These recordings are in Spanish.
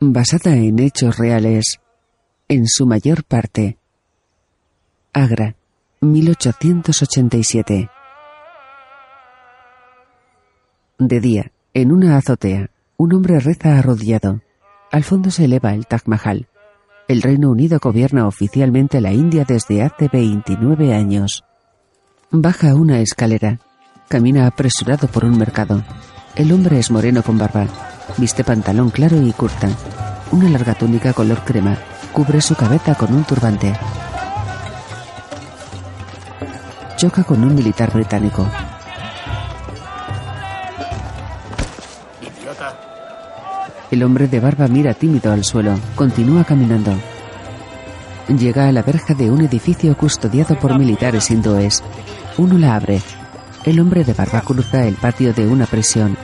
Basada en hechos reales, en su mayor parte. Agra, 1887. De día, en una azotea, un hombre reza arrodillado. Al fondo se eleva el Taj Mahal. El Reino Unido gobierna oficialmente la India desde hace 29 años. Baja una escalera. Camina apresurado por un mercado. El hombre es moreno con barba. Viste pantalón claro y curta. Una larga túnica color crema cubre su cabeza con un turbante. Choca con un militar británico. El hombre de barba mira tímido al suelo. Continúa caminando. Llega a la verja de un edificio custodiado por militares hindúes. Uno la abre. El hombre de barba cruza el patio de una prisión.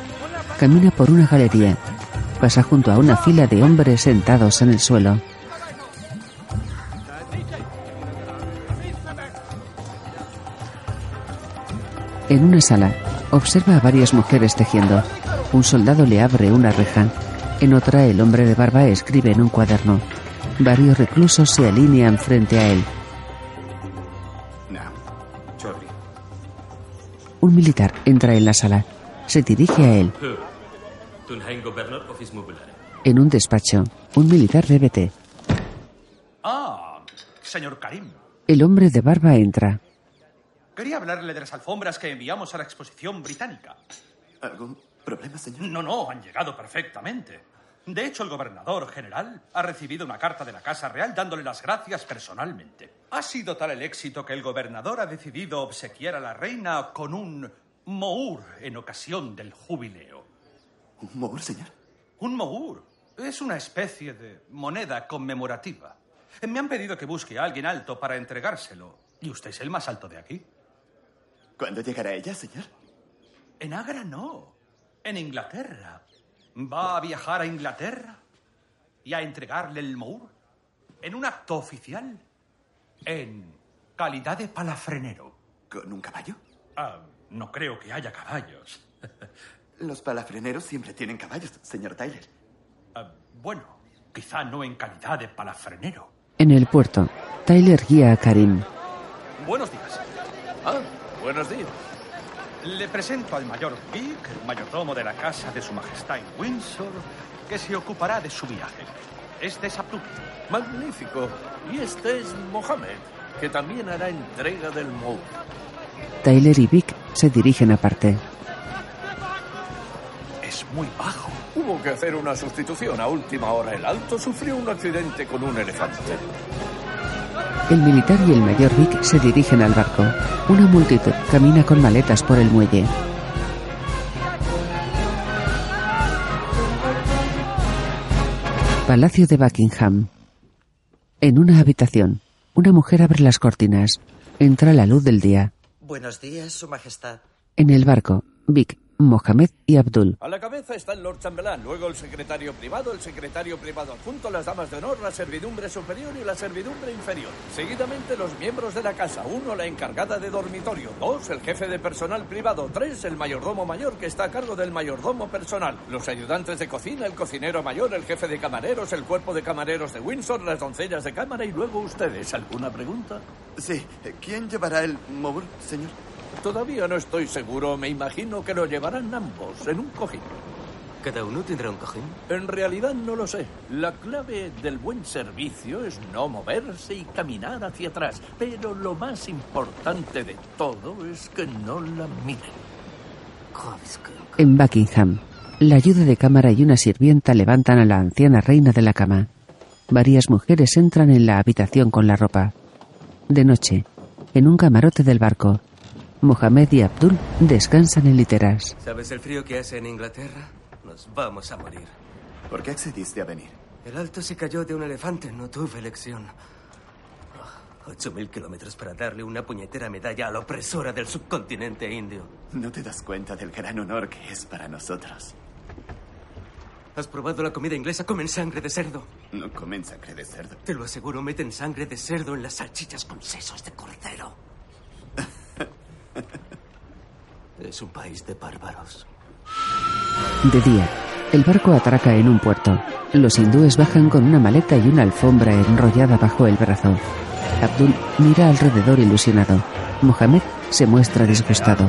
Camina por una galería. Pasa junto a una fila de hombres sentados en el suelo. En una sala, observa a varias mujeres tejiendo. Un soldado le abre una reja. En otra, el hombre de barba escribe en un cuaderno. Varios reclusos se alinean frente a él. Un militar entra en la sala. Se dirige a él. En un despacho, un militar de BT. Ah, señor Karim. El hombre de barba entra. Quería hablarle de las alfombras que enviamos a la exposición británica. ¿Algún problema, señor? No, no, han llegado perfectamente. De hecho, el gobernador general ha recibido una carta de la Casa Real dándole las gracias personalmente. Ha sido tal el éxito que el gobernador ha decidido obsequiar a la reina con un mour en ocasión del jubileo. ¿Un mour, señor? Un mour. Es una especie de moneda conmemorativa. Me han pedido que busque a alguien alto para entregárselo. Y usted es el más alto de aquí. ¿Cuándo llegará ella, señor? En Agra no. En Inglaterra. ¿Va a viajar a Inglaterra? ¿Y a entregarle el mour? ¿En un acto oficial? En calidad de palafrenero. ¿Con un caballo? Ah, no creo que haya caballos. Los palafreneros siempre tienen caballos, señor Tyler. Ah, bueno, quizá no en calidad de palafrenero. En el puerto, Tyler guía a Karim. Buenos días. Ah, buenos días. Le presento al mayor Vic, el mayordomo de la casa de su majestad en Windsor, que se ocupará de su viaje. Este es Abdul. Magnífico. Y este es Mohamed, que también hará entrega del Mour. Tyler y Vic se dirigen aparte. Es muy bajo. Hubo que hacer una sustitución a última hora. El alto sufrió un accidente con un elefante. El militar y el mayor Vic se dirigen al barco. Una multitud camina con maletas por el muelle. Palacio de Buckingham. En una habitación, una mujer abre las cortinas. Entra la luz del día. Buenos días, Su Majestad. En el barco, Vic, Mohamed y Abdul. A la cabeza está el Lord Chambelán, luego el secretario privado, el secretario privado adjunto, las damas de honor, la servidumbre superior y la servidumbre inferior. Seguidamente los miembros de la casa. Uno, la encargada de dormitorio. Dos, el jefe de personal privado. Tres, el mayordomo mayor que está a cargo del mayordomo personal. Los ayudantes de cocina, el cocinero mayor, el jefe de camareros, el cuerpo de camareros de Windsor, las doncellas de cámara y luego ustedes. ¿Alguna pregunta? Sí. ¿Quién llevará el mour, señor? Todavía no estoy seguro. Me imagino que lo llevarán ambos en un cojín. ¿Cada uno tendrá un cojín? En realidad no lo sé. La clave del buen servicio es no moverse y caminar hacia atrás. Pero lo más importante de todo es que no la miren. En Buckingham, la ayuda de cámara y una sirvienta levantan a la anciana reina de la cama. Varias mujeres entran en la habitación con la ropa. De noche, en un camarote del barco, Mohamed y Abdul descansan en literas. ¿Sabes el frío que hace en Inglaterra? Nos vamos a morir. ¿Por qué accediste a venir? El alto se cayó de un elefante, no tuve elección. Oh, Ocho mil kilómetros para darle una puñetera medalla a la opresora del subcontinente indio. No te das cuenta del gran honor que es para nosotros. ¿Has probado la comida inglesa? Comen sangre de cerdo. No comen sangre de cerdo. Te lo aseguro, meten sangre de cerdo en las salchichas con sesos de cordero. es un país de bárbaros. De día, el barco atraca en un puerto. Los hindúes bajan con una maleta y una alfombra enrollada bajo el brazo. Abdul mira alrededor ilusionado. Mohamed se muestra disgustado.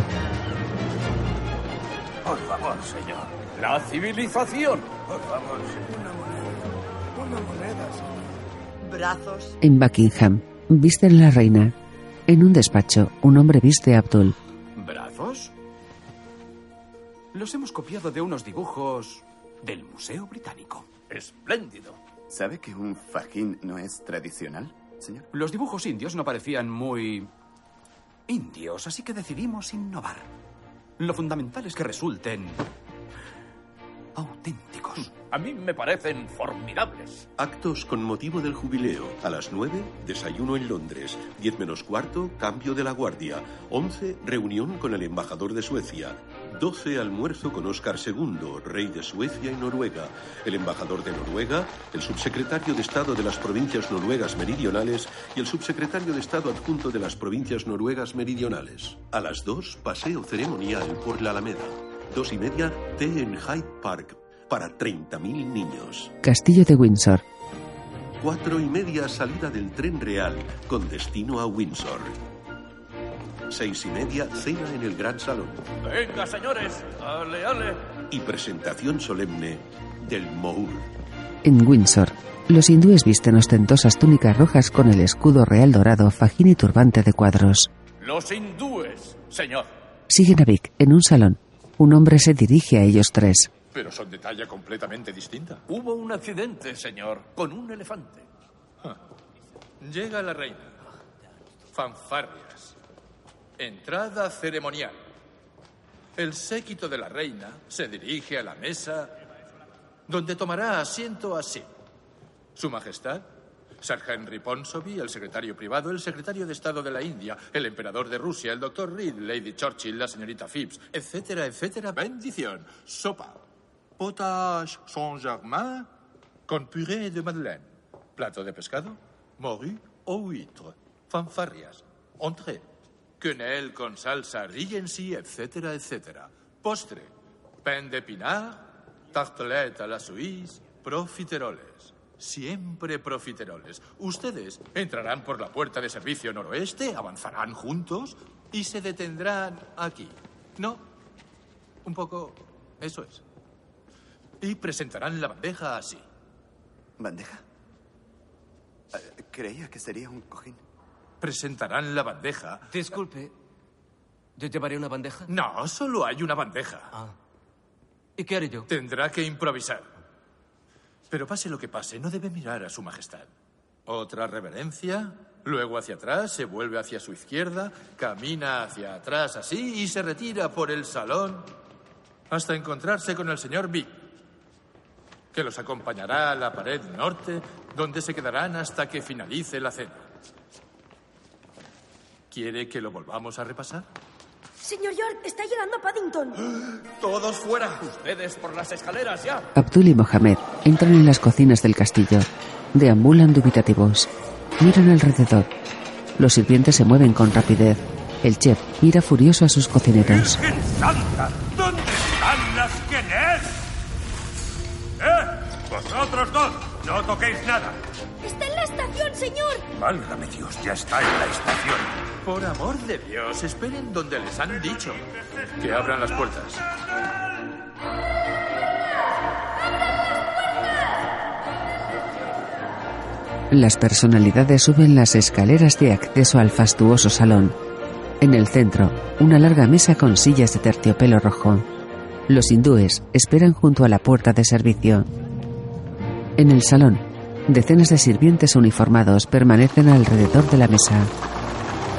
Por favor, señor. La civilización. Por favor, Brazos. En Buckingham, visten la reina. En un despacho, un hombre viste a Abdul. ¿Brazos? Los hemos copiado de unos dibujos del Museo Británico. Espléndido. ¿Sabe que un fajín no es tradicional, señor? Los dibujos indios no parecían muy indios, así que decidimos innovar. Lo fundamental es que resulten auténticos. A mí me parecen formidables. Actos con motivo del jubileo. A las 9, desayuno en Londres. 10 menos cuarto, cambio de la guardia. 11, reunión con el embajador de Suecia. 12, almuerzo con Óscar II, rey de Suecia y Noruega. El embajador de Noruega, el subsecretario de Estado de las provincias noruegas meridionales y el subsecretario de Estado adjunto de las provincias noruegas meridionales. A las 2, paseo ceremonial por la Alameda. Dos y media, té en Hyde Park para 30.000 niños. Castillo de Windsor. Cuatro y media salida del tren real con destino a Windsor. Seis y media cena en el gran salón. Venga, señores. Ale, ale. Y presentación solemne del Mour. En Windsor, los hindúes visten ostentosas túnicas rojas con el escudo real dorado, fajín y turbante de cuadros. Los hindúes, señor. Siguen a Vic en un salón. Un hombre se dirige a ellos tres. Pero son de talla completamente distinta. Hubo un accidente, señor, con un elefante. Llega la reina. Fanfarrias. Entrada ceremonial. El séquito de la reina se dirige a la mesa donde tomará asiento así. Su Majestad, Sir Henry Ponsonby, el secretario privado, el secretario de Estado de la India, el emperador de Rusia, el doctor Reed, Lady Churchill, la señorita Phipps, etcétera, etcétera. Bendición. Sopa. Potage Saint-Germain con purée de madeleine. Plato de pescado, morue o huître. Fanfarrias. Entrée. Quenelle con salsa Regency, etcétera, etcétera. Postre. Pain de pinard, tartelette a la suisse, profiteroles. Siempre profiteroles. Ustedes entrarán por la puerta de servicio noroeste, avanzarán juntos y se detendrán aquí. ¿No? Un poco... Eso es. Y presentarán la bandeja así. ¿Bandeja? Eh, creía que sería un cojín. Presentarán la bandeja. Disculpe, ¿yo llevaré una bandeja? No, solo hay una bandeja. Ah. ¿Y qué haré yo? Tendrá que improvisar. Pero pase lo que pase, no debe mirar a su majestad. Otra reverencia, luego hacia atrás, se vuelve hacia su izquierda, camina hacia atrás así y se retira por el salón hasta encontrarse con el señor Vic, que los acompañará a la pared norte, donde se quedarán hasta que finalice la cena. ¿Quiere que lo volvamos a repasar? Señor York, está llegando Paddington. Todos fuera. Ustedes por las escaleras ya. Abdul y Mohamed entran en las cocinas del castillo. Deambulan dubitativos. Miran alrededor. Los sirvientes se mueven con rapidez. El chef mira furioso a sus cocineros. ¡Virgen Santa! ¡No toquéis nada! Está en la estación, señor. Válgame Dios, ya está en la estación. Por amor de Dios, esperen donde les han dicho. Que abran las puertas. Las personalidades suben las escaleras de acceso al fastuoso salón. En el centro, una larga mesa con sillas de terciopelo rojo. Los hindúes esperan junto a la puerta de servicio. En el salón, decenas de sirvientes uniformados permanecen alrededor de la mesa.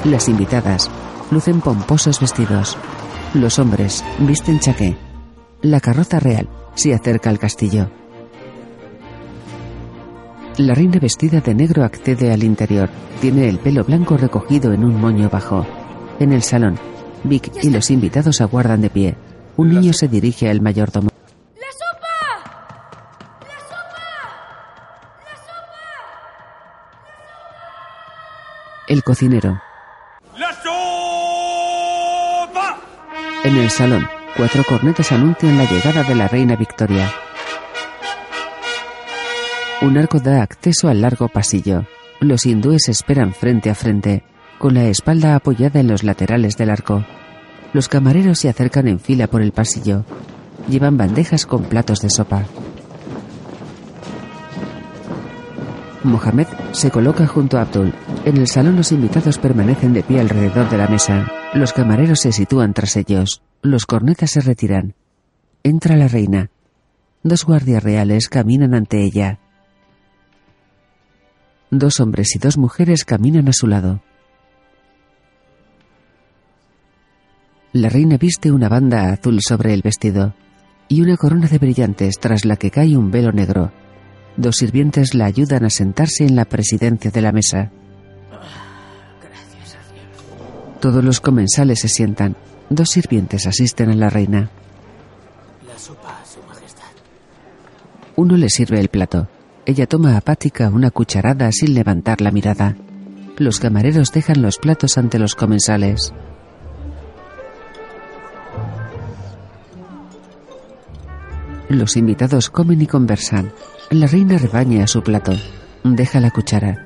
Las invitadas lucen pomposos vestidos. Los hombres visten chaqué. La carroza real se acerca al castillo. La reina vestida de negro accede al interior. Tiene el pelo blanco recogido en un moño bajo. En el salón, Vic y los invitados aguardan de pie. Un niño se dirige al mayordomo. El cocinero. ¡La sopa! En el salón, cuatro cornetas anuncian la llegada de la reina Victoria. Un arco da acceso al largo pasillo. Los hindúes esperan frente a frente, con la espalda apoyada en los laterales del arco. Los camareros se acercan en fila por el pasillo. Llevan bandejas con platos de sopa. Mohamed se coloca junto a Abdul. En el salón los invitados permanecen de pie alrededor de la mesa. Los camareros se sitúan tras ellos. Los cornetas se retiran. Entra la reina. Dos guardias reales caminan ante ella. Dos hombres y dos mujeres caminan a su lado. La reina viste una banda azul sobre el vestido y una corona de brillantes tras la que cae un velo negro. Dos sirvientes la ayudan a sentarse en la presidencia de la mesa. Todos los comensales se sientan. Dos sirvientes asisten a la reina. La sopa, Su Majestad. Uno le sirve el plato. Ella toma apática una cucharada sin levantar la mirada. Los camareros dejan los platos ante los comensales. Los invitados comen y conversan. La reina rebaña su plato. Deja la cuchara.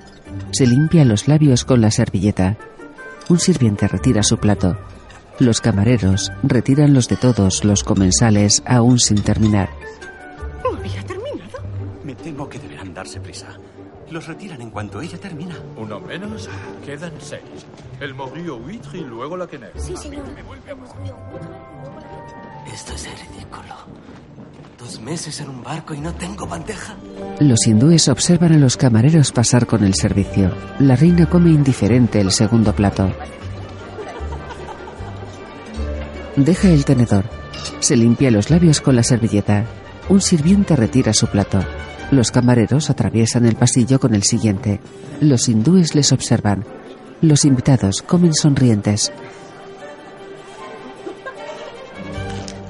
Se limpia los labios con la servilleta. Un sirviente retira su plato. Los camareros retiran los de todos los comensales aún sin terminar. ¿No había terminado? Me temo que deberán darse prisa. Los retiran en cuanto ella termina. Uno menos, quedan seis. El mogrillo huitre y luego la quener. Sí, señor. Esto es ridículo. Dos meses en un barco y no tengo bandeja. Los hindúes observan a los camareros pasar con el servicio. La reina come indiferente el segundo plato. Deja el tenedor. Se limpia los labios con la servilleta. Un sirviente retira su plato. Los camareros atraviesan el pasillo con el siguiente. Los hindúes les observan. Los invitados comen sonrientes.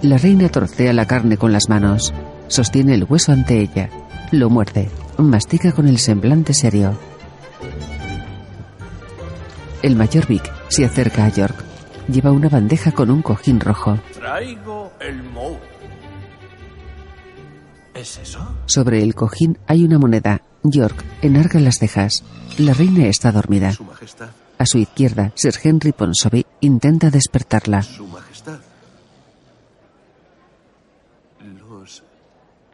La reina torcea la carne con las manos. Sostiene el hueso ante ella. Lo muerde. Mastica con el semblante serio. El mayor Vic se acerca a York. Lleva una bandeja con un cojín rojo. Traigo el Mou. ¿Es eso? Sobre el cojín hay una moneda. York enarga las cejas. La reina está dormida. Su Majestad, A su izquierda, Sir Henry Ponsonby intenta despertarla. Su Majestad. Los.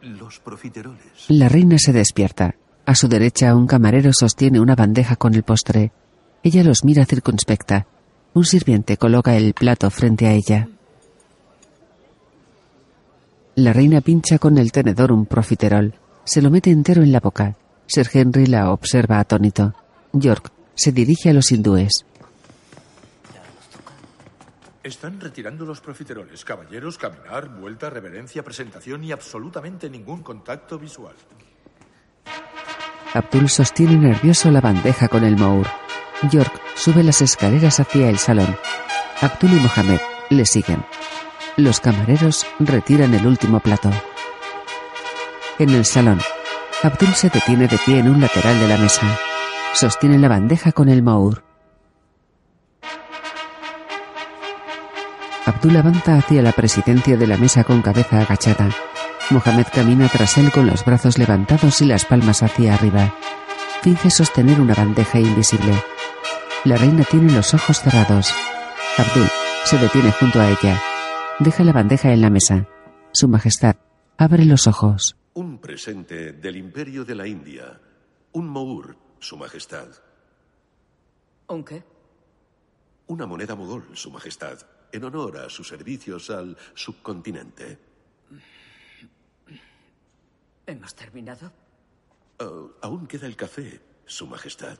Los profiteroles. La reina se despierta. A su derecha, un camarero sostiene una bandeja con el postre. Ella los mira circunspecta. Un sirviente coloca el plato frente a ella. La reina pincha con el tenedor un profiterol. Se lo mete entero en la boca. Sir Henry la observa atónito. York se dirige a los hindúes. Están retirando los profiteroles. Caballeros, caminar, vuelta, reverencia, presentación y absolutamente ningún contacto visual. Abdul sostiene nervioso la bandeja con el mour. York sube las escaleras hacia el salón. Abdul y Mohamed le siguen. Los camareros retiran el último plato. En el salón, Abdul se detiene de pie en un lateral de la mesa. Sostiene la bandeja con el mour. Abdul avanza hacia la presidencia de la mesa con cabeza agachada. Mohamed camina tras él con los brazos levantados y las palmas hacia arriba. Finge sostener una bandeja invisible. La reina tiene los ojos cerrados. Abdul se detiene junto a ella. Deja la bandeja en la mesa. Su Majestad abre los ojos. Un presente del Imperio de la India. Un mour, Su Majestad. ¿Un qué? Una moneda mogol, Su Majestad, en honor a sus servicios al subcontinente. ¿Hemos terminado? Oh, aún queda el café, Su Majestad.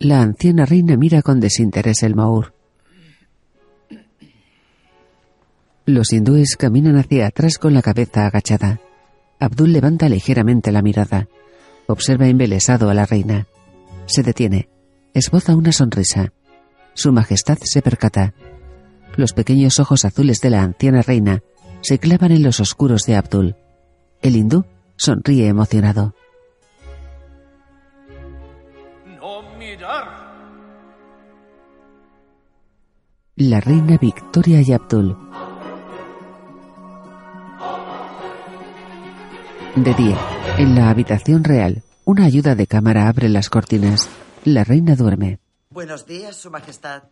La anciana reina mira con desinterés el Maur. Los hindúes caminan hacia atrás con la cabeza agachada. Abdul levanta ligeramente la mirada. Observa embelesado a la reina. Se detiene. Esboza una sonrisa. Su Majestad se percata. Los pequeños ojos azules de la anciana reina se clavan en los oscuros de Abdul. El hindú sonríe emocionado. No mirar. La reina Victoria y Abdul. De día, en la habitación real, una ayuda de cámara abre las cortinas. La reina duerme. Buenos días, Su Majestad.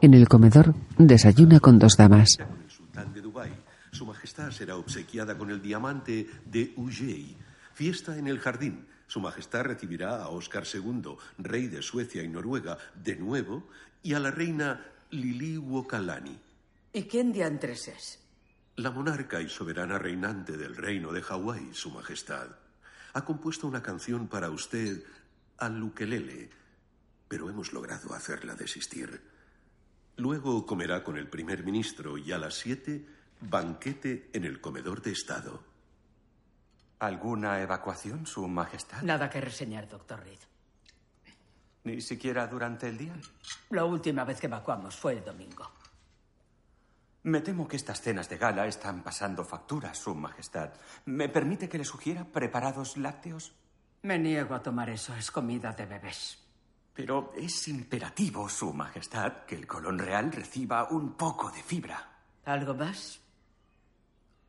En el comedor, desayuna con dos damas. El sultán de Dubái. Su Majestad será obsequiada con el diamante de Ujei. Fiesta en el jardín. Su Majestad recibirá a Óscar II, rey de Suecia y Noruega, de nuevo, y a la reina Lili Wokalani. ¿Y quién diantres es? La monarca y soberana reinante del reino de Hawái, Su Majestad, ha compuesto una canción para usted al ukelele, pero hemos logrado hacerla desistir. Luego comerá con el primer ministro y a las siete, banquete en el comedor de Estado. ¿Alguna evacuación, Su Majestad? Nada que reseñar, doctor Reed. ¿Ni siquiera durante el día? La última vez que evacuamos fue el domingo. Me temo que estas cenas de gala están pasando factura, Su Majestad. ¿Me permite que le sugiera preparados lácteos? Me niego a tomar eso, es comida de bebés. Pero es imperativo, Su Majestad, que el colon real reciba un poco de fibra. ¿Algo más?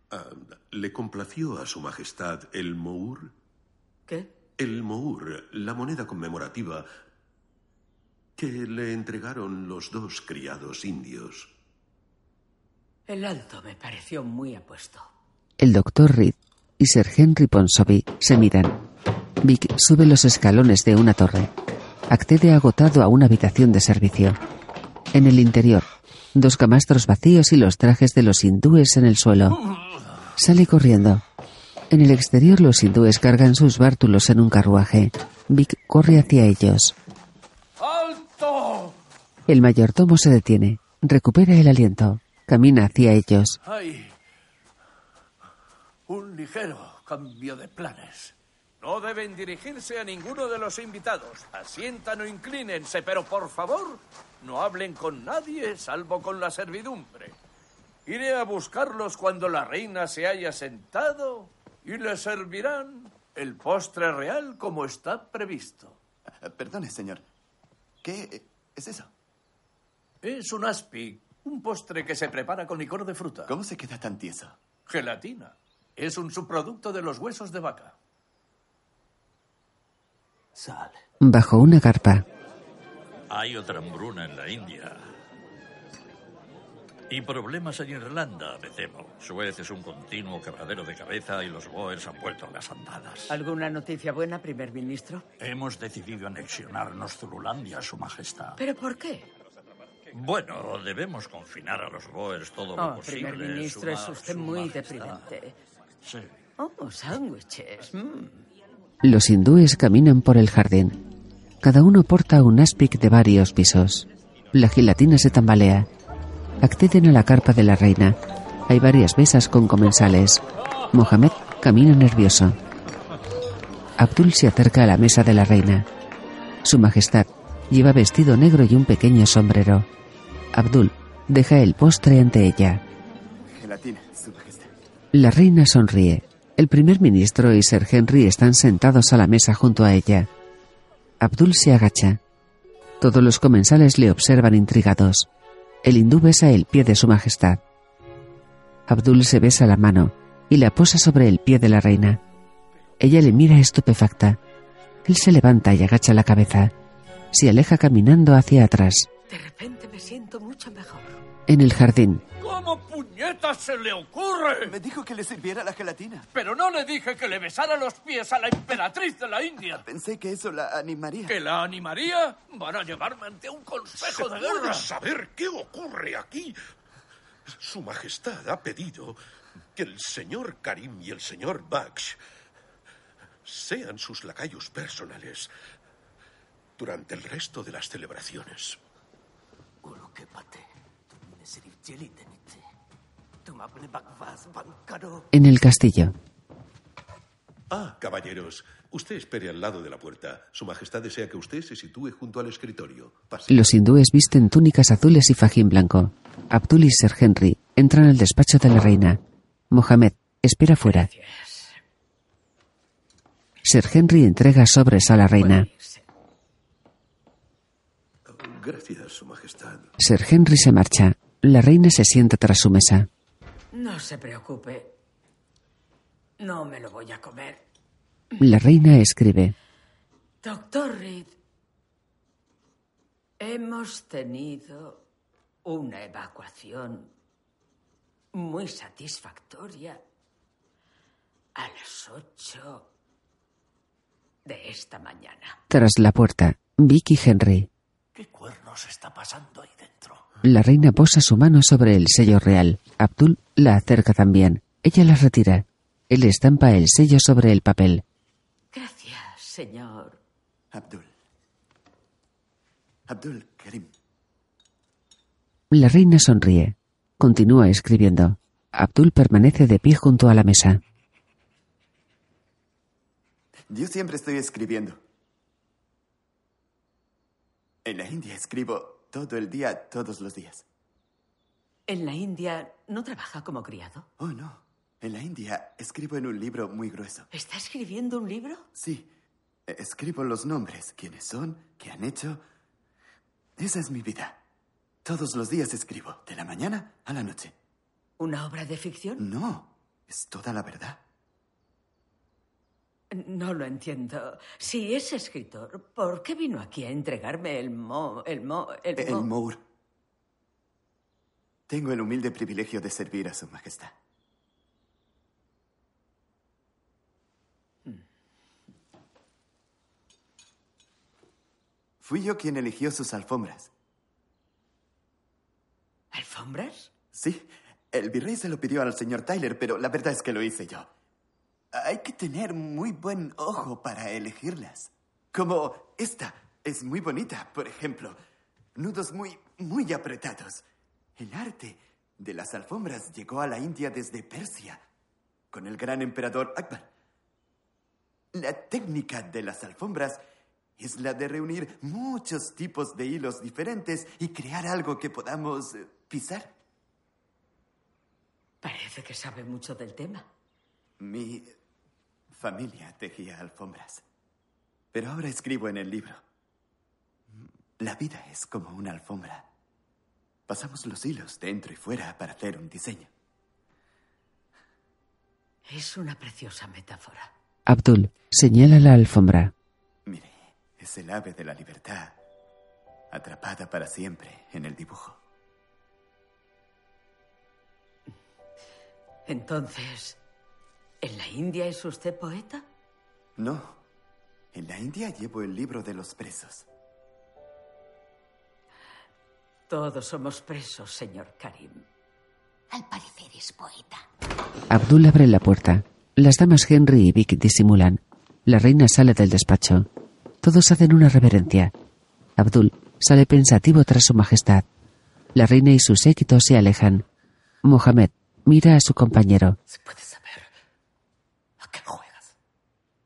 Ah, ¿Le complació a Su Majestad el mour? ¿Qué? El mour, la moneda conmemorativa que le entregaron los dos criados indios. El alto me pareció muy apuesto. El doctor Reed y Sir Henry Ponsonby se miran. Vic sube los escalones de una torre. Accede agotado a una habitación de servicio. En el interior, dos camastros vacíos y los trajes de los hindúes en el suelo. Sale corriendo. En el exterior los hindúes cargan sus bártulos en un carruaje. Vic corre hacia ellos. ¡Alto! El mayordomo se detiene. Recupera el aliento. Camina hacia ellos. Hay un ligero cambio de planes. No deben dirigirse a ninguno de los invitados. Asientan o inclínense, pero por favor, no hablen con nadie salvo con la servidumbre. Iré a buscarlos cuando la reina se haya sentado y le servirán el postre real como está previsto. Eh, Perdone, señor. ¿Qué es eso? Es un aspic, un postre que se prepara con licor de fruta. ¿Cómo se queda tan tieso? Gelatina. Es un subproducto de los huesos de vaca. Sal. Bajo una carpa. Hay otra hambruna en la India. Y problemas en Irlanda, me temo. Suez es un continuo quebradero de cabeza y los Boers han vuelto a las andadas. ¿Alguna noticia buena, primer ministro? Hemos decidido anexionarnos Zululandia, Su Majestad. ¿Pero por qué? Bueno, debemos confinar a los Boers todo lo Oh, posible. primer ministro, Su es usted muy Majestad. deprimente. Sí. Oh, sándwiches. mm. Los hindúes caminan por el jardín. Cada uno porta un aspic de varios pisos. La gelatina se tambalea. Acceden a la carpa de la reina. Hay varias mesas con comensales. Mohamed camina nervioso. Abdul se acerca a la mesa de la reina. Su Majestad lleva vestido negro y un pequeño sombrero. Abdul deja el postre ante ella. Gelatina, Su Majestad. La reina sonríe. El primer ministro y Sir Henry están sentados a la mesa junto a ella. Abdul se agacha. Todos los comensales le observan intrigados. El hindú besa el pie de su majestad. Abdul se besa la mano y la posa sobre el pie de la reina. Ella le mira estupefacta. Él se levanta y agacha la cabeza. Se aleja caminando hacia atrás. De repente me siento mucho mejor. En el jardín, ¿Cómo puñetas se le ocurre? Me dijo que le sirviera la gelatina. Pero no le dije que le besara los pies a la emperatriz de la India. Pensé que eso la animaría. ¿Que la animaría? Van a llevarme ante un consejo ¿Se de puede guerra. saber qué ocurre aquí? Su Majestad ha pedido que el señor Karim y el señor Baksh sean sus lacayos personales durante el resto de las celebraciones. En el castillo. Ah, caballeros, usted espere al lado de la puerta. Su Majestad desea que usted se sitúe junto al escritorio. Pase. Los hindúes visten túnicas azules y fajín blanco. Abdul y Sir Henry entran al despacho de la reina. Mohamed espera fuera. Sir Henry entrega sobres a la reina. Gracias, Su Majestad. Sir Henry se marcha. La reina se sienta tras su mesa. No se preocupe. No me lo voy a comer. La reina escribe. Doctor Reed, hemos tenido una evacuación muy satisfactoria a las ocho de esta mañana. Tras la puerta, Vicky Henry. ¿Qué cuernos está pasando ahí dentro? La reina posa su mano sobre el sello real. Abdul la acerca también. Ella la retira. Él estampa el sello sobre el papel. Gracias, señor. Abdul. Abdul Karim. La reina sonríe. Continúa escribiendo. Abdul permanece de pie junto a la mesa. Yo siempre estoy escribiendo. En la India escribo todo el día, todos los días. ¿En la India no trabaja como criado? Oh, no. En la India escribo en un libro muy grueso. ¿Está escribiendo un libro? Sí. E- Escribo los nombres, quiénes son, qué han hecho. Esa es mi vida. Todos los días escribo, de la mañana a la noche. ¿Una obra de ficción? No, es toda la verdad. No lo entiendo. Si es escritor, ¿por qué vino aquí a entregarme el mo... el mo... el, El mo- Mour. Tengo el humilde privilegio de servir a su majestad. Fui yo quien eligió sus alfombras. ¿Alfombras? Sí, el virrey se lo pidió al señor Tyler, pero la verdad es que lo hice yo. Hay que tener muy buen ojo para elegirlas. Como esta, es muy bonita, por ejemplo. Nudos muy, muy apretados. El arte de las alfombras llegó a la India desde Persia, con el gran emperador Akbar. La técnica de las alfombras es la de reunir muchos tipos de hilos diferentes y crear algo que podamos eh, pisar. Parece que sabe mucho del tema. Mi familia tejía alfombras. Pero ahora escribo en el libro. La vida es como una alfombra. Pasamos los hilos dentro y fuera para hacer un diseño. Es una preciosa metáfora. Abdul señala la alfombra. Mire, es el ave de la libertad, atrapada para siempre en el dibujo. Entonces, ¿en la India es usted poeta? No, en la India llevo el libro de los presos. Todos somos presos, señor Karim. Al parecer es poeta. Abdul abre la puerta. Las damas Henry y Vic disimulan. La reina sale del despacho. Todos hacen una reverencia. Abdul sale pensativo tras su majestad. La reina y su séquito se alejan. Mohamed mira a su compañero.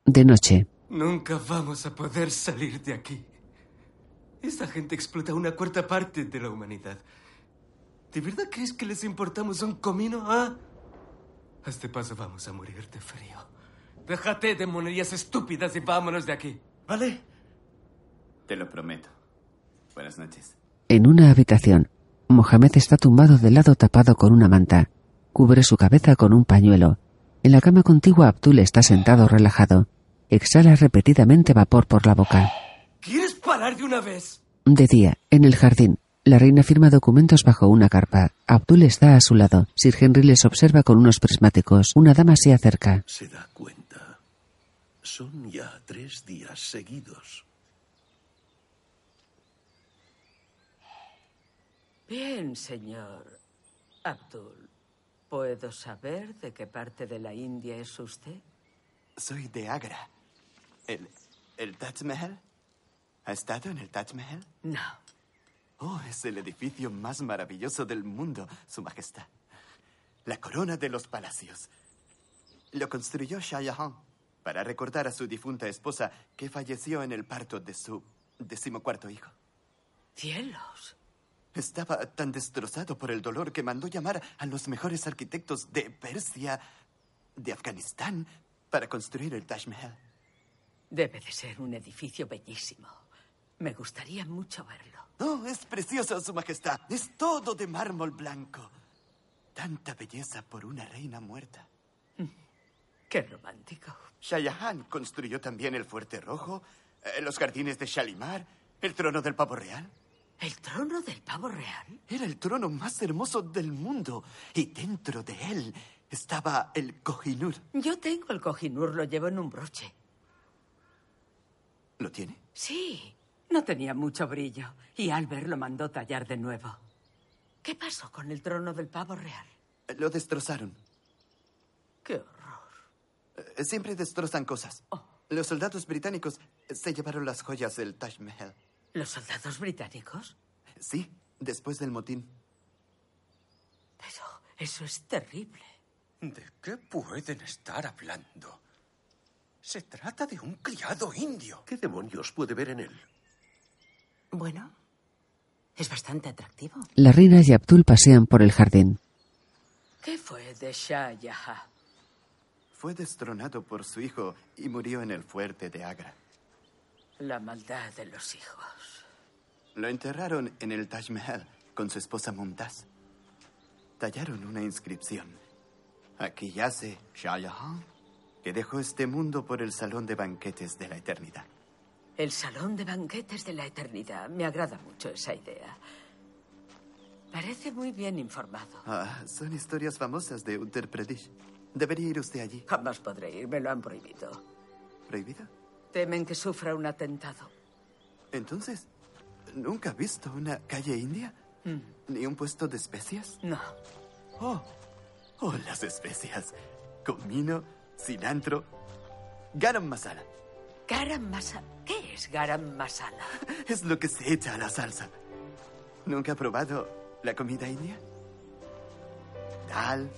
De noche, Nunca vamos a poder salir de aquí. Esta gente explota una cuarta parte de la humanidad. ¿De verdad crees que les importamos un comino, ah? A este paso vamos a morir de frío. Déjate de monerías estúpidas y vámonos de aquí, ¿vale? Te lo prometo. Buenas noches. en una habitación, Mohamed está tumbado de lado tapado con una manta. Cubre su cabeza con un pañuelo. En la cama contigua Abdul está sentado relajado. Exhala repetidamente vapor por la boca. ¿Quieres parar de una vez? De día, en el jardín, la reina firma documentos bajo una carpa. Abdul está a su lado. Sir Henry les observa con unos prismáticos. Una dama se acerca. Se da cuenta. Son ya tres días seguidos. Bien, señor Abdul. ¿Puedo saber de qué parte de la India es usted? Soy de Agra. ¿El, el Taj Mahal? ¿Ha estado en el Taj Mahal? No. Oh, es el edificio más maravilloso del mundo, Su Majestad. La corona de los palacios. Lo construyó Shah Jahan para recordar a su difunta esposa que falleció en el parto de su decimocuarto hijo. ¡Cielos! Estaba tan destrozado por el dolor que mandó llamar a los mejores arquitectos de Persia, de Afganistán, para construir el Taj Mahal. Debe de ser un edificio bellísimo. Me gustaría mucho verlo. Oh, es precioso, Su Majestad. Es todo de mármol blanco. Tanta belleza por una reina muerta. Qué romántico. Shah Jahan construyó también el Fuerte Rojo, eh, los jardines de Shalimar, el trono del pavo real. ¿El trono del pavo real? Era el trono más hermoso del mundo. Y dentro de él estaba el Kohinoor. Yo tengo el cojinur, lo llevo en un broche. ¿Lo tiene? Sí, no tenía mucho brillo. Y Albert lo mandó tallar de nuevo. ¿Qué pasó con el trono del pavo real? Lo destrozaron. Qué horror. Eh, Siempre destrozan cosas. Los soldados británicos se llevaron las joyas del Taj Mahal. ¿Los soldados británicos? Sí, después del motín. Pero eso es terrible. ¿De qué pueden estar hablando? Se trata de un criado indio. ¿Qué demonios puede ver en él? Bueno, es bastante atractivo. La reina y Abdul pasean por el jardín. ¿Qué fue de Shah Jahan? Fue destronado por su hijo y murió en el fuerte de Agra. La maldad de los hijos. Lo enterraron en el Taj Mahal con su esposa Mumtaz. Tallaron una inscripción. Aquí yace Shah Jahan, que dejó este mundo por el salón de banquetes de la eternidad. El salón de banquetes de la eternidad. Me agrada mucho esa idea. Parece muy bien informado. Ah, son historias famosas de Uttar Pradesh. Debería ir usted allí. Jamás podré ir, me lo han prohibido. ¿Prohibido? Temen que sufra un atentado. Entonces, ¿nunca ha visto una calle india? ¿Ni un puesto de especias? No. Oh, oh, las especias. Comino, cilantro, garam masala. Garam masala. ¿Qué es garam masala? Es lo que se echa a la salsa. ¿Nunca ha probado la comida india? Dal,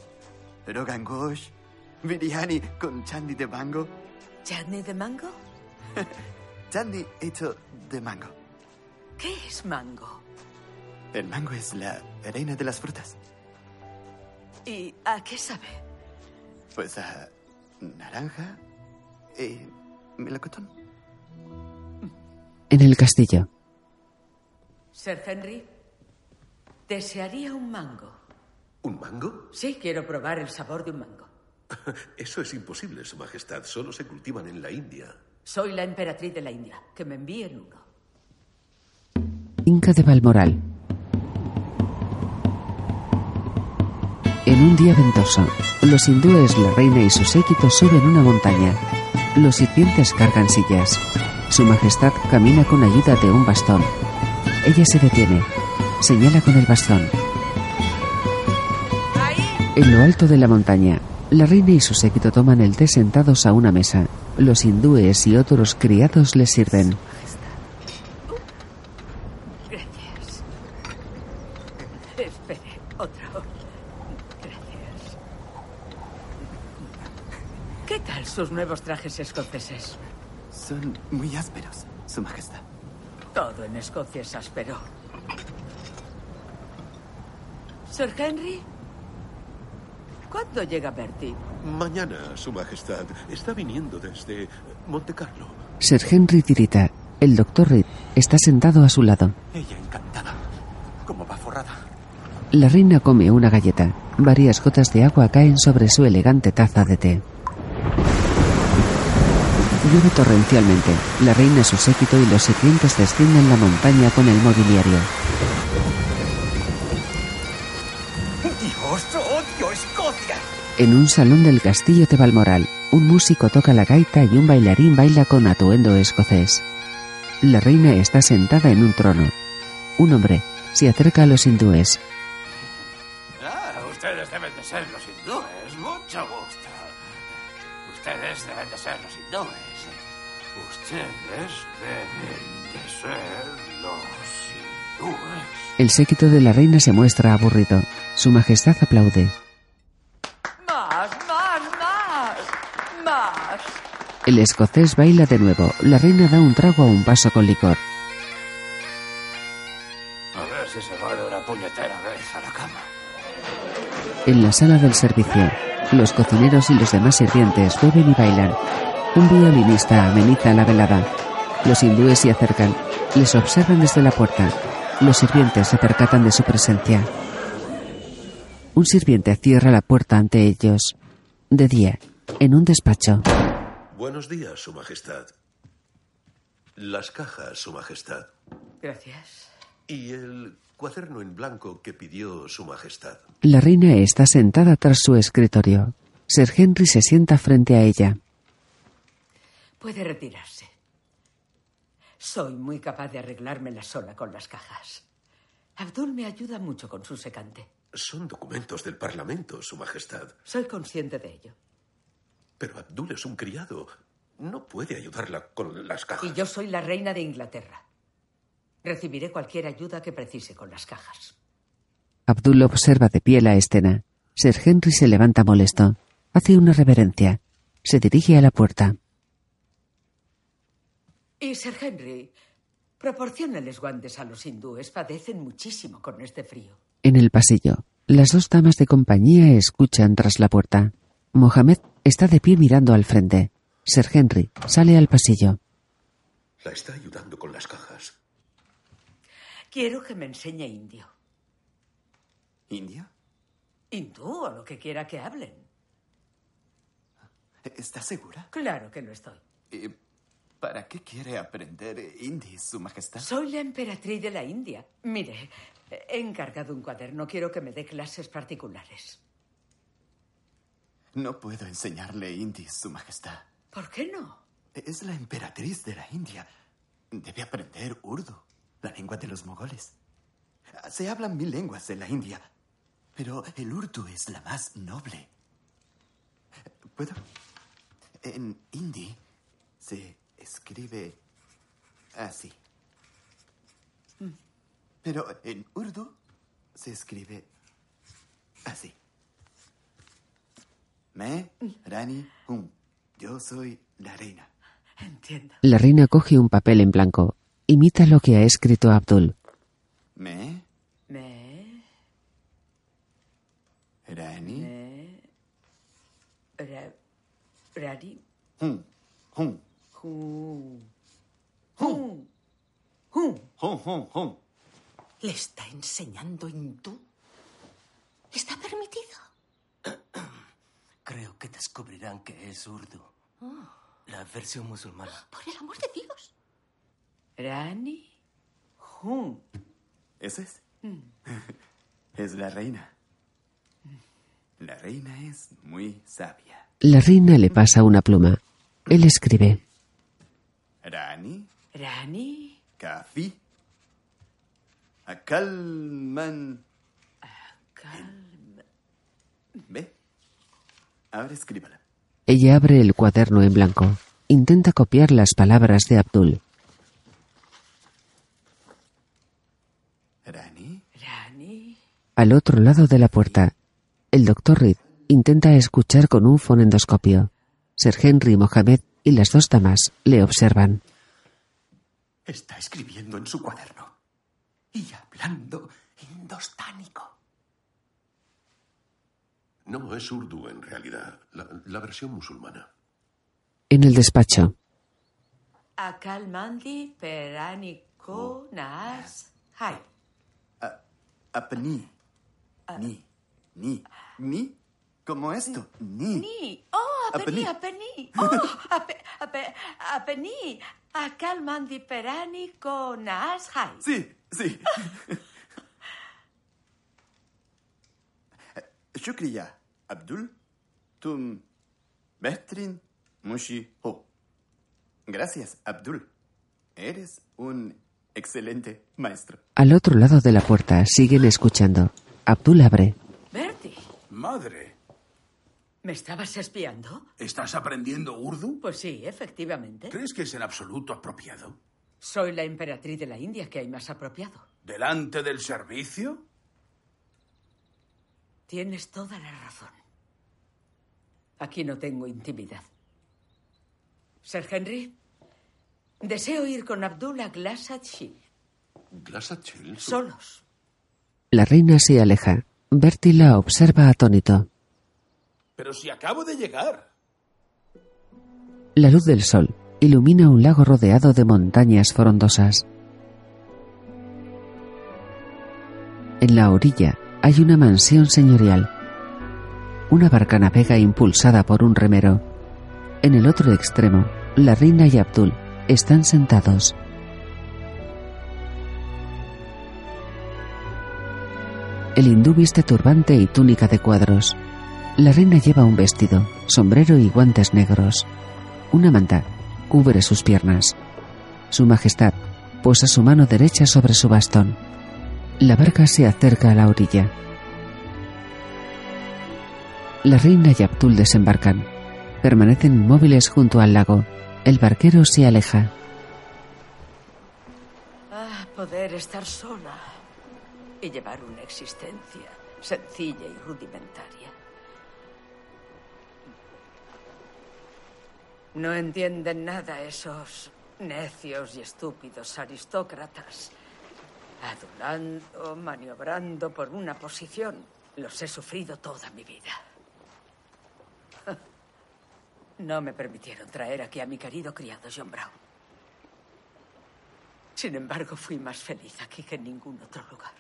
rogan gosh, biryani con chandi de mango. ¿Chutney de mango? Chandi hecho de mango. ¿Qué es mango? El mango es la reina de las frutas. ¿Y a qué sabe? Pues a naranja y melocotón. En el castillo, Sir Henry, desearía un mango. ¿Un mango? Sí, quiero probar el sabor de un mango. Eso es imposible, Su Majestad. Solo se cultivan en la India. Soy la emperatriz de la India. Que me envíen uno. Inca de Balmoral. En un día ventoso, los hindúes, la reina y su séquito suben una montaña. Los sirvientes cargan sillas. Su majestad camina con ayuda de un bastón. Ella se detiene. Señala con el bastón. En lo alto de la montaña, la reina y su séquito toman el té sentados a una mesa. Los hindúes y otros criados les sirven. Gracias. Espere, otro. Gracias. ¿Qué tal sus nuevos trajes escoceses? Son muy ásperos, Su Majestad. Todo en Escocia es áspero. Sir Henry, ¿cuándo llega Bertie? Mañana, Su Majestad. Está viniendo desde Monte Carlo. Sir Henry tirita. El doctor Reed está sentado a su lado. Ella encantada. Como va forrada. La reina come una galleta. Varias gotas de agua caen sobre su elegante taza de té. Llueve torrencialmente. La reina, su séquito y los sirvientes descienden la montaña con el mobiliario. Dios, odio Escocia. En un salón del castillo de Balmoral, un músico toca la gaita y un bailarín baila con atuendo escocés. La reina está sentada en un trono. Un hombre se acerca a los hindúes. Ah, ustedes deben de ser los hindúes. Mucho gusto. Ustedes deben de ser los hindúes. El séquito de la reina se muestra aburrido. Su majestad aplaude. Más, más, más. Más. El escocés baila de nuevo. La reina da un trago a un vaso con licor. A ver si se va de una puñetera vez a la cama. En la sala del servicio, los cocineros y los demás sirvientes beben y bailan. Un violinista ameniza la velada. Los hindúes se acercan. Les observan desde la puerta. Los sirvientes se percatan de su presencia. Un sirviente cierra la puerta ante ellos. De día, en un despacho. Buenos días, Su Majestad. Las cajas, Su Majestad. Gracias. Y el cuaderno en blanco que pidió Su Majestad. La reina está sentada tras su escritorio. Sir Henry se sienta frente a ella. Puede retirarse. Soy muy capaz de arreglármela sola con las cajas. Abdul me ayuda mucho con su secante. Son documentos del Parlamento, Su Majestad. Soy consciente de ello. Pero Abdul es un criado. No puede ayudarla con las cajas. Y yo soy la reina de Inglaterra. Recibiré cualquier ayuda que precise con las cajas. Abdul observa de pie la escena. Sir Henry se levanta molesto. Hace una reverencia. Se dirige a la puerta. Y Sir Henry, proporciónales guantes a los hindúes. Padecen muchísimo con este frío. En el pasillo, las dos damas de compañía escuchan tras la puerta. Mohamed está de pie mirando al frente. Sir Henry sale al pasillo. La está ayudando con las cajas. Quiero que me enseñe indio. ¿Indio? Hindú o lo que quiera que hablen. ¿Estás segura? Claro que lo estoy. Eh, ¿Para qué quiere aprender hindi, Su Majestad? Soy la emperatriz de la India. Mire, he encargado un cuaderno. Quiero que me dé clases particulares. No puedo enseñarle hindi, Su Majestad. ¿Por qué no? Es la emperatriz de la India. Debe aprender urdu, la lengua de los mogoles. Se hablan mil lenguas en la India, pero el urdu es la más noble. ¿Puedo? En hindi se escribe así. Pero en urdu se escribe así. Me, Rani, Hum. Yo soy la reina. Entiendo. La reina coge un papel en blanco. Imita lo que ha escrito Abdul. Me, Me, Rani, me, ra, rari, Hum. Hum. Hu, Hum. hu. Hum, hum, hum. ¿Le está enseñando hindú? ¿Está permitido? Creo que descubrirán que es urdu. La versión musulmana. Por el amor de Dios. Rani, Hum. ¿Ese es? Es la reina. La reina es muy sabia. La reina le pasa una pluma. Él escribe. Rani, Rani, Kafi, Akalman. calma. ¿Ve? Ahora escríbala. Ella abre el cuaderno en blanco. Intenta copiar las palabras de Abdul. Rani, Rani, Al otro lado de la puerta, el doctor Reed intenta escuchar con un fonendoscopio. Sir Henry, Mohamed y las dos damas le observan. está escribiendo en su cuaderno. Y hablando indostánico. No, es urdu en realidad. La, la versión musulmana. En el despacho, Akal Mandi, Perani, Ko, Naas, Hai. Apni. Ni. Ni. Ni. Como esto. Ni. Ni. Oh, Apení, apení. Oh, apení. Akal mandi perani con ashai. Sí, sí. شكريا عبدول tum Betrin Mushi Ho. Gracias, Abdul. Eres un excelente maestro. Al otro lado de la puerta siguen escuchando. Abdul abre. Bertie, Madre, ¿Me estabas espiando? ¿estás aprendiendo urdu? Pues sí, efectivamente. ¿Crees que es en absoluto apropiado? Soy la emperatriz de la India que hay más apropiado. ¿Delante del servicio? Tienes toda la razón. Aquí no tengo intimidad. Sir Henry, deseo ir con Abdul a Glassachil. Glassachil. Solos. La reina se aleja. Bertie la observa atónito. Pero si acabo de llegar. La luz del sol ilumina un lago rodeado de montañas frondosas. En la orilla hay una mansión señorial. Una barca navega impulsada por un remero. En el otro extremo, la reina y Abdul están sentados. El hindú viste turbante y túnica de cuadros. La reina lleva un vestido, sombrero y guantes negros. Una manta cubre sus piernas. Su Majestad posa su mano derecha sobre su bastón. La barca se acerca a la orilla. La reina y Abdul desembarcan. Permanecen inmóviles junto al lago. El barquero se aleja. Ah, poder estar sola y llevar una existencia sencilla y rudimentaria. No entienden nada esos necios y estúpidos aristócratas, adulando, maniobrando por una posición. Los he sufrido toda mi vida. No me permitieron traer aquí a mi querido criado John Brown. Sin embargo, fui más feliz aquí que en ningún otro lugar.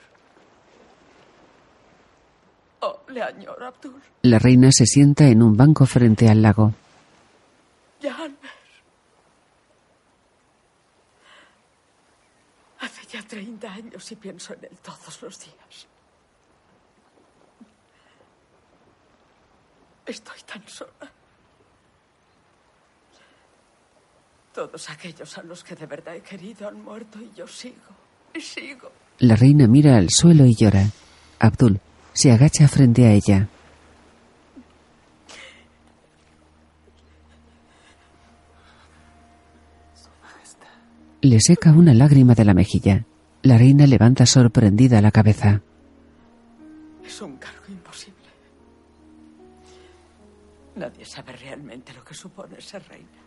Oh, le añoro, Abdul. La reina se sienta en un banco frente al lago. Hace ya 30 años y pienso en él todos los días. Estoy tan sola. Todos aquellos a los que de verdad he querido han muerto y yo sigo. Sigo. La reina mira al suelo y llora. Abdul se agacha frente a ella. Le seca una lágrima de la mejilla. La reina levanta sorprendida la cabeza. Es un cargo imposible. Nadie sabe realmente lo que supone ser reina.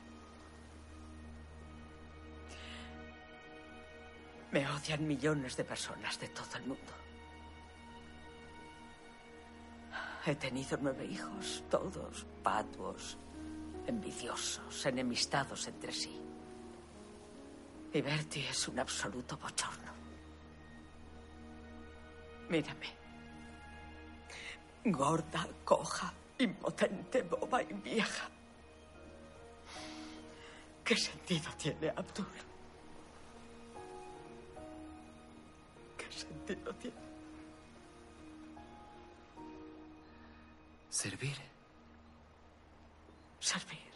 Me odian millones de personas de todo el mundo. He tenido nueve hijos, todos patuos, envidiosos, enemistados entre sí. Y Bertie es un absoluto bochorno. Mírame. Gorda, coja, impotente, boba y vieja. ¿Qué sentido tiene Abdul? ¿Qué sentido tiene? Servir. Servir.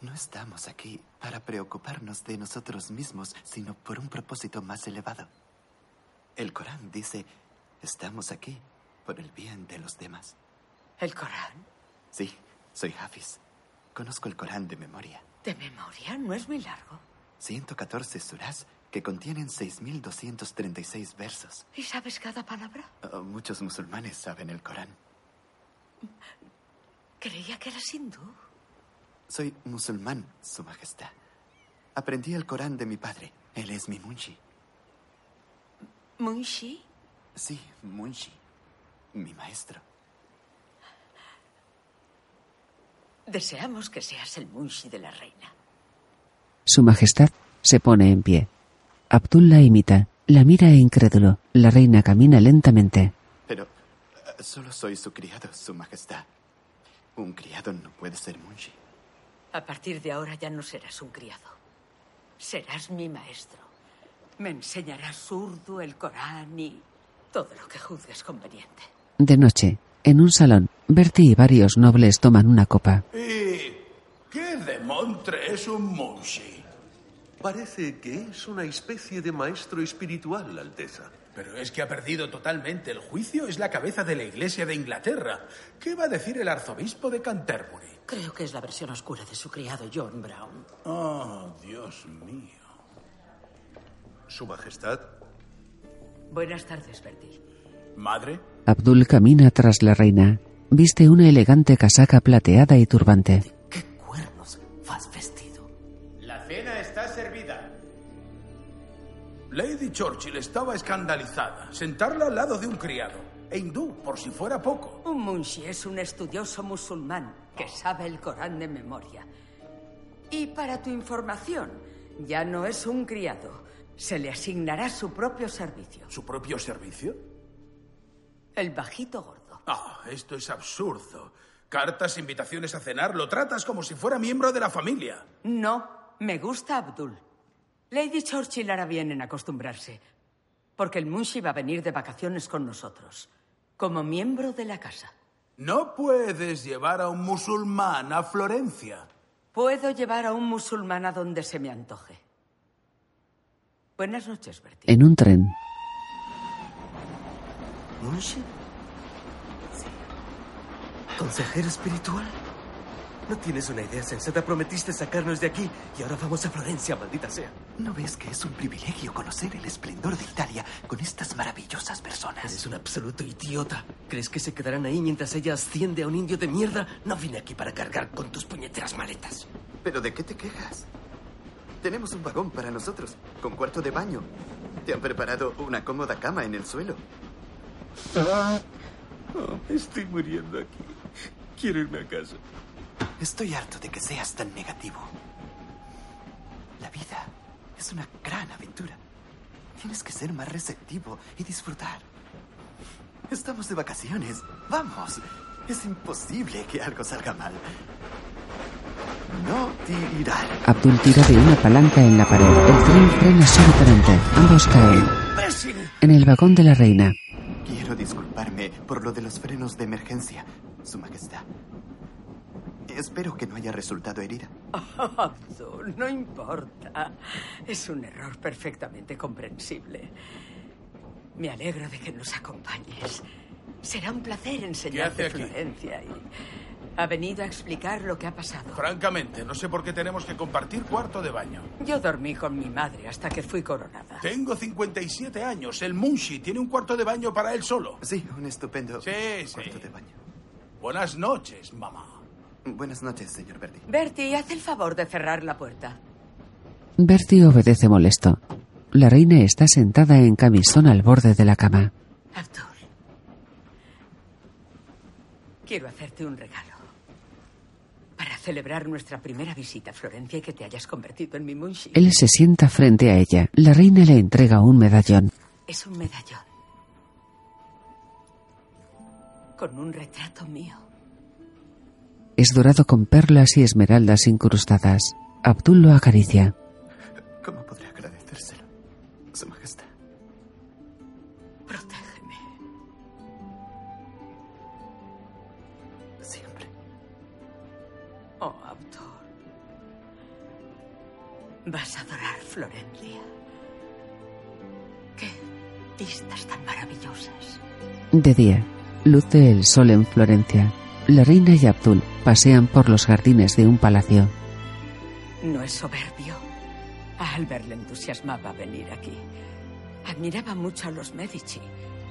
No estamos aquí para preocuparnos de nosotros mismos, sino por un propósito más elevado. El Corán dice, estamos aquí por el bien de los demás. ¿El Corán? Sí, soy Hafiz. Conozco el Corán de memoria. ¿De memoria? ¿No es muy largo? 114 surás que contienen 6.236 versos. ¿Y sabes cada palabra? Oh, muchos musulmanes saben el Corán. Creía que eras hindú. Soy musulmán, Su Majestad. Aprendí el Corán de mi padre. Él es mi munshi. ¿Munshi? Sí, munshi. Mi maestro. Deseamos que seas el munshi de la reina. Su Majestad se pone en pie. Abdul la imita. La mira incrédulo. La reina camina lentamente. Pero eh, solo soy su criado, Su Majestad. Un criado no puede ser Munshi. A partir de ahora ya no serás un criado. Serás mi maestro. Me enseñarás urdu, el Corán y todo lo que juzgues conveniente. De noche, en un salón, Bertie y varios nobles toman una copa. ¿Y qué demontre es un munshi? Parece que es una especie de maestro espiritual, Alteza. Pero es que ha perdido totalmente el juicio. Es la cabeza de la Iglesia de Inglaterra. ¿Qué va a decir el arzobispo de Canterbury? Creo que es la versión oscura de su criado John Brown. Oh, Dios mío. Su Majestad. Buenas tardes, Bertie. ¿Madre? Abdul camina tras la reina. Viste una elegante casaca plateada y turbante. Lady Churchill estaba escandalizada. Sentarla al lado de un criado. E hindú, por si fuera poco. Un munshi es un estudioso musulmán que sabe el Corán de memoria. Y para tu información, ya no es un criado. Se le asignará su propio servicio. ¿Su propio servicio? El bajito gordo. Ah, esto es absurdo. Cartas, invitaciones a cenar, lo tratas como si fuera miembro de la familia. No, me gusta Abdul. Lady Churchill hará bien en acostumbrarse. Porque el Munshi va a venir de vacaciones con nosotros. Como miembro de la casa. No puedes llevar a un musulmán a Florencia. Puedo llevar a un musulmán a donde se me antoje. Buenas noches, Bertie. En un tren, ¿Munshi? ¿Consejero espiritual? No tienes una idea sensata. Prometiste sacarnos de aquí y ahora vamos a Florencia, maldita sea. ¿No ves que es un privilegio conocer el esplendor de Italia con estas maravillosas personas? Eres un absoluto idiota. ¿Crees que se quedarán ahí mientras ella asciende a un indio de mierda? No vine aquí para cargar con tus puñeteras maletas. ¿Pero de qué te quejas? Tenemos un vagón para nosotros, con cuarto de baño. Te han preparado una cómoda cama en el suelo. estoy muriendo aquí. Quiero irme a casa. Estoy harto de que seas tan negativo. La vida es una gran aventura. Tienes que ser más receptivo y disfrutar. Estamos de vacaciones. Vamos. Es imposible que algo salga mal. No tirar. Abdul tira de una palanca en la pared. El tren frena súbitamente. Ambos caen. En el vagón de la reina. Quiero disculparme por lo de los frenos de emergencia, Su Majestad. Espero que no haya resultado herida. Abdul, no importa. Es un error perfectamente comprensible. Me alegro de que nos acompañes. Será un placer enseñarte. Florencia y ha venido a explicar lo que ha pasado. Francamente, no sé por qué tenemos que compartir cuarto de baño. Yo dormí con mi madre hasta que fui coronada. Tengo 57 años. El Munshi tiene un cuarto de baño para él solo. Sí, un estupendo Sí, sí. cuarto de baño. Buenas noches, mamá. Buenas noches, señor Bertie. Bertie, haz el favor de cerrar la puerta. Bertie obedece molesto. La reina está sentada en camisón al borde de la cama. Abdul. Quiero hacerte un regalo. Para celebrar nuestra primera visita a Florencia y que te hayas convertido en mi munshi. Él se sienta frente a ella. La reina le entrega un medallón. Es un medallón. Con un retrato mío. Es dorado con perlas y esmeraldas incrustadas. Abdul lo acaricia. ¿Cómo podré agradecérselo, Su Majestad? Protégeme. Siempre. Oh, Abdul. Vas a adorar Florencia. Qué vistas tan maravillosas. De día, luce el sol en Florencia. La reina y Abdul pasean por los jardines de un palacio. No es soberbio. A Albert le entusiasmaba venir aquí. Admiraba mucho a los Medici.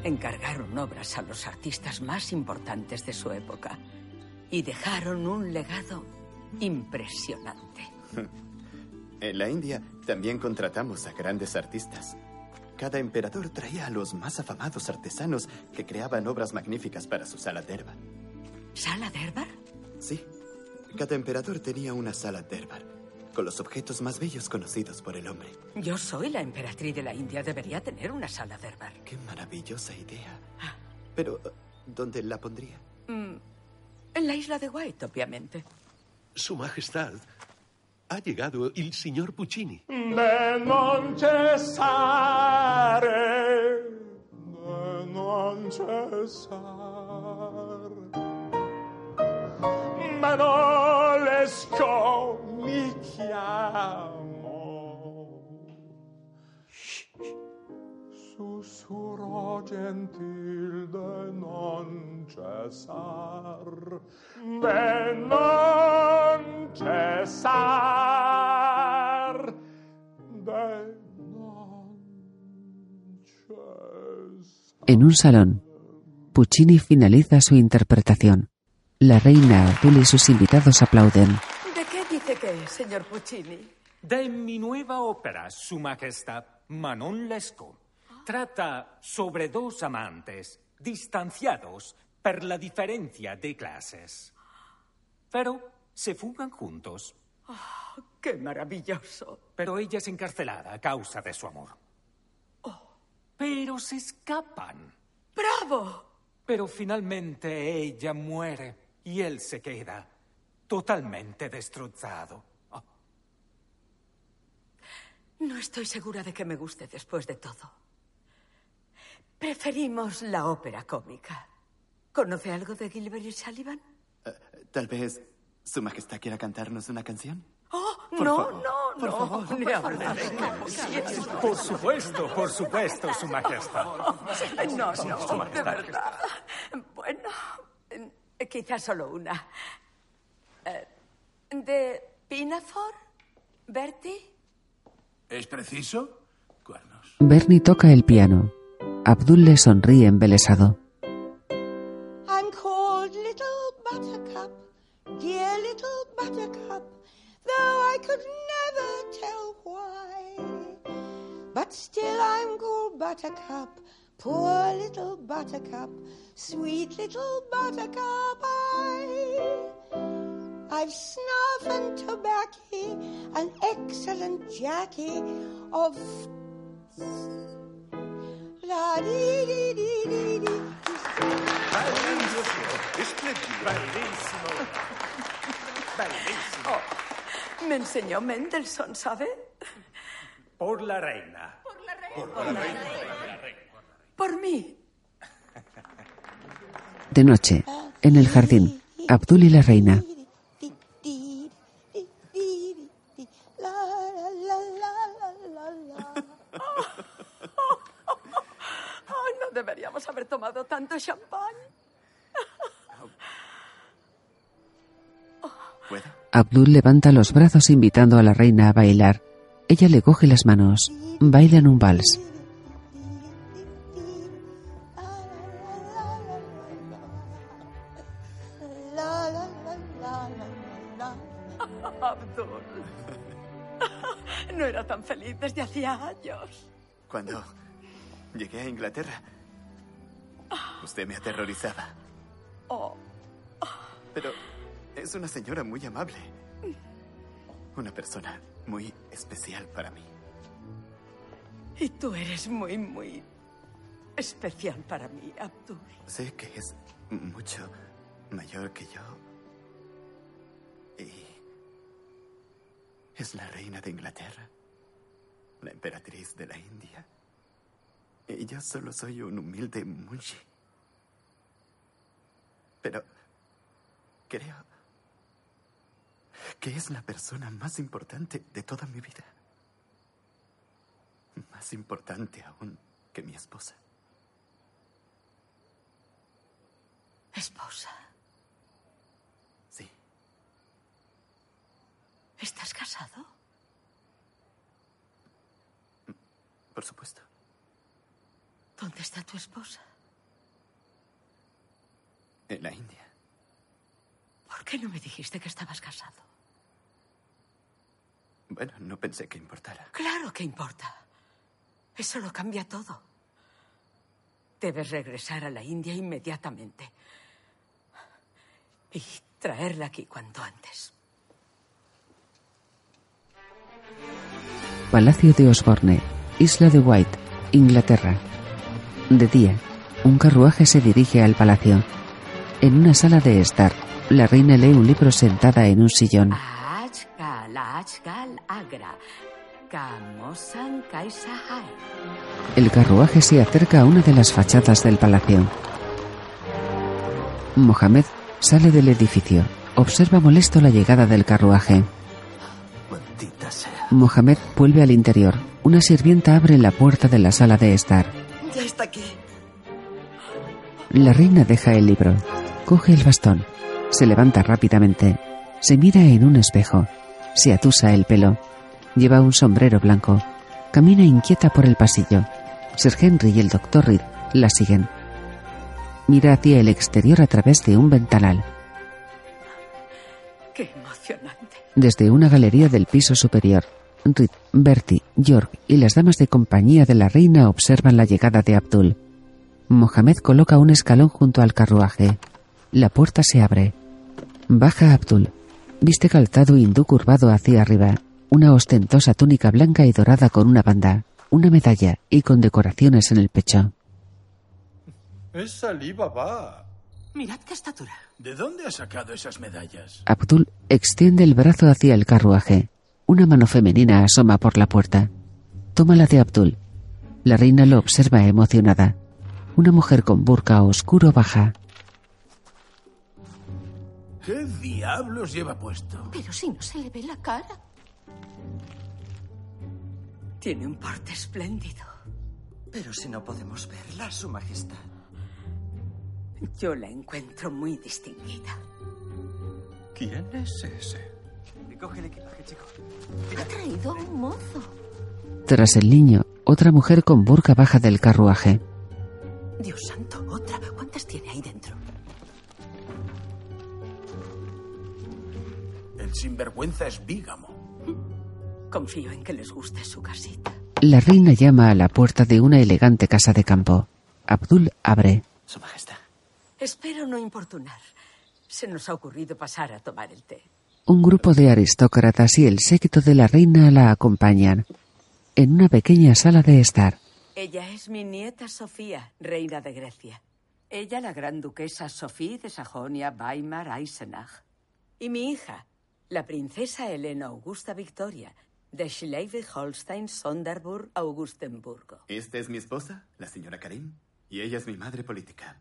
Encargaron obras a los artistas más importantes de su época. Y dejaron un legado impresionante. En la India también contratamos a grandes artistas. Cada emperador traía a los más afamados artesanos que creaban obras magníficas para su sala derbar. ¿Sala Derbar? Sí, cada emperador tenía una sala derbar, con los objetos más bellos conocidos por el hombre. Yo soy la emperatriz de la India. Debería tener una sala Derbar. Qué maravillosa idea. Pero, ¿dónde la pondría? Mm, En la isla de White, obviamente. Su Majestad, ha llegado el señor Puccini. De cessare, de En un salón, Puccini finaliza su interpretación. La reina Azul y sus invitados aplauden. ¿De qué dice que es, señor Puccini? De mi nueva ópera, Su Majestad Manon Lescaut. Trata sobre dos amantes distanciados por la diferencia de clases. Pero se fugan juntos. Oh, ¡Qué maravilloso! Pero ella es encarcelada a causa de su amor. Pero se escapan. ¡Bravo! Pero finalmente ella muere y él se queda totalmente destrozado. No estoy segura de que me guste después de todo. Preferimos la ópera cómica. ¿Conoce algo de Gilbert y Sullivan? Tal vez Su Majestad quiera cantarnos una canción. Oh, Por no, favor, no, por no, favor, ni por hablar. favor. Por supuesto, por supuesto, Su Majestad. No, Su no, de verdad. Bueno, eh, quizás solo una. Eh, ¿De Pinafore? ¿Bertie? ¿Es preciso? Bernie toca el piano. Abdul le sonríe embelesado. I'm called Little Buttercup, dear Little Buttercup, though I could never tell why. But still I'm called Buttercup, poor Little Buttercup, sweet Little Buttercup. I, I've snuff and tobacco, an excellent Jackie of la dee dee dee dee dee. Bellísimo. Bellísimo. Oh, me enseñó Mendelssohn, ¿sabe? Por la reina. Por la reina. Por mí. De noche, en el jardín, Abdul y la reina. Ay, no deberíamos haber tomado tanto champán. Abdul levanta los brazos invitando a la reina a bailar. Ella le coge las manos. Bailan un vals. Desde hacía años. Cuando llegué a Inglaterra, usted me aterrorizaba. Oh, Pero es una señora muy amable. Una persona muy especial para mí. y tú eres muy, muy especial para mí, Abdul. Sé que es mucho mayor que yo. Y es la reina de Inglaterra, la emperatriz de la India. Y yo solo soy un humilde munshi. Pero creo que es la persona más importante de toda mi vida. Más importante aún que mi esposa. Esposa. Sí. ¿Estás casado? Por supuesto. ¿Dónde está tu esposa? En la India. ¿Por qué no me dijiste que estabas casado? Bueno, no pensé que importara. Claro que importa. Eso lo cambia todo. Debes regresar a la India inmediatamente. Y traerla aquí cuanto antes. Palacio de Osborne, Isla de White, Inglaterra. De día, un carruaje se dirige al palacio. En una sala de estar, La reina lee un libro sentada en un sillón. El carruaje se acerca a una de las fachadas del palacio. Mohamed sale del edificio. Observa molesto la llegada del carruaje. Mohamed vuelve al interior. Una sirvienta abre la puerta de la sala de estar. Ya está aquí. La reina deja el libro. Coge el bastón. Se levanta rápidamente. Se mira en un espejo. Se atusa el pelo. Lleva un sombrero blanco. Camina inquieta por el pasillo. Sir Henry y el doctor Reed la siguen. Mira hacia el exterior a través de un ventanal. Qué emocionante. Desde una galería del piso superior, Reed, Bertie, York y las damas de compañía de la reina observan la llegada de Abdul. Mohamed coloca un escalón junto al carruaje. La puerta se abre. Baja Abdul. Viste calzado hindú curvado hacia arriba. Una ostentosa túnica blanca y dorada con una banda, una medalla y con decoraciones en el pecho. Es Ali Baba. Mirad qué estatura. ¿De dónde ha sacado esas medallas? Abdul extiende el brazo hacia el carruaje. Una mano femenina asoma por la puerta. Toma la de Abdul. La reina lo observa emocionada. Una mujer con burka oscuro baja. ¿Qué diablos lleva puesto? Pero si no se le ve la cara. Tiene un porte espléndido. Pero si no podemos verla, Su Majestad. Yo la encuentro muy distinguida. ¿Quién es ese? Recoge el equipaje, chico. Ha traído a un mozo. Tras el niño, otra mujer con burka baja del carruaje. Dios santo, otra. ¿Cuántas tiene ahí dentro? El sinvergüenza es bígamo. Confío en que les guste su casita. La reina llama a la puerta de una elegante casa de campo. Abdul abre. Su Majestad. Espero no importunar. Se nos ha ocurrido pasar a tomar el té. Un grupo de aristócratas y el séquito de la reina la acompañan. En una pequeña sala de estar. Ella es mi nieta Sofía, reina de Grecia. Ella la gran duquesa Sofía de Sajonia Weimar Eisenach. Y mi hija, la princesa Elena Augusta Victoria, de Schleswig-Holstein, Sonderburg, Augustenburgo. Esta es mi esposa, la señora Karim, y ella es mi madre política.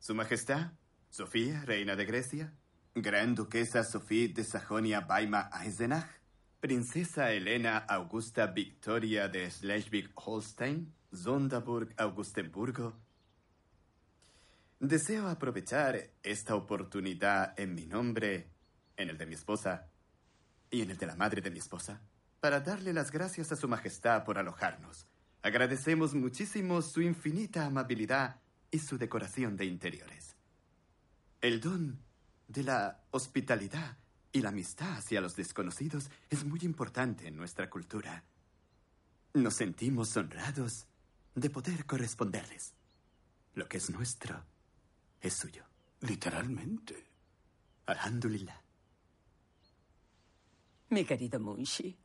Su Majestad, Sofía, reina de Grecia, Gran Duquesa Sofía de Sajonia Weimar Eisenach, Princesa Elena Augusta Victoria de Schleswig-Holstein, Sonderburg, Augustenburgo. Deseo aprovechar esta oportunidad en mi nombre, en el de mi esposa y en el de la madre de mi esposa, para darle las gracias a Su Majestad por alojarnos. Agradecemos muchísimo su infinita amabilidad y su decoración de interiores. El don de la hospitalidad y la amistad hacia los desconocidos es muy importante en nuestra cultura. Nos sentimos honrados de poder corresponderles. Lo que es nuestro es suyo. Literalmente. Alhamdulillah. Mi querido Munshi,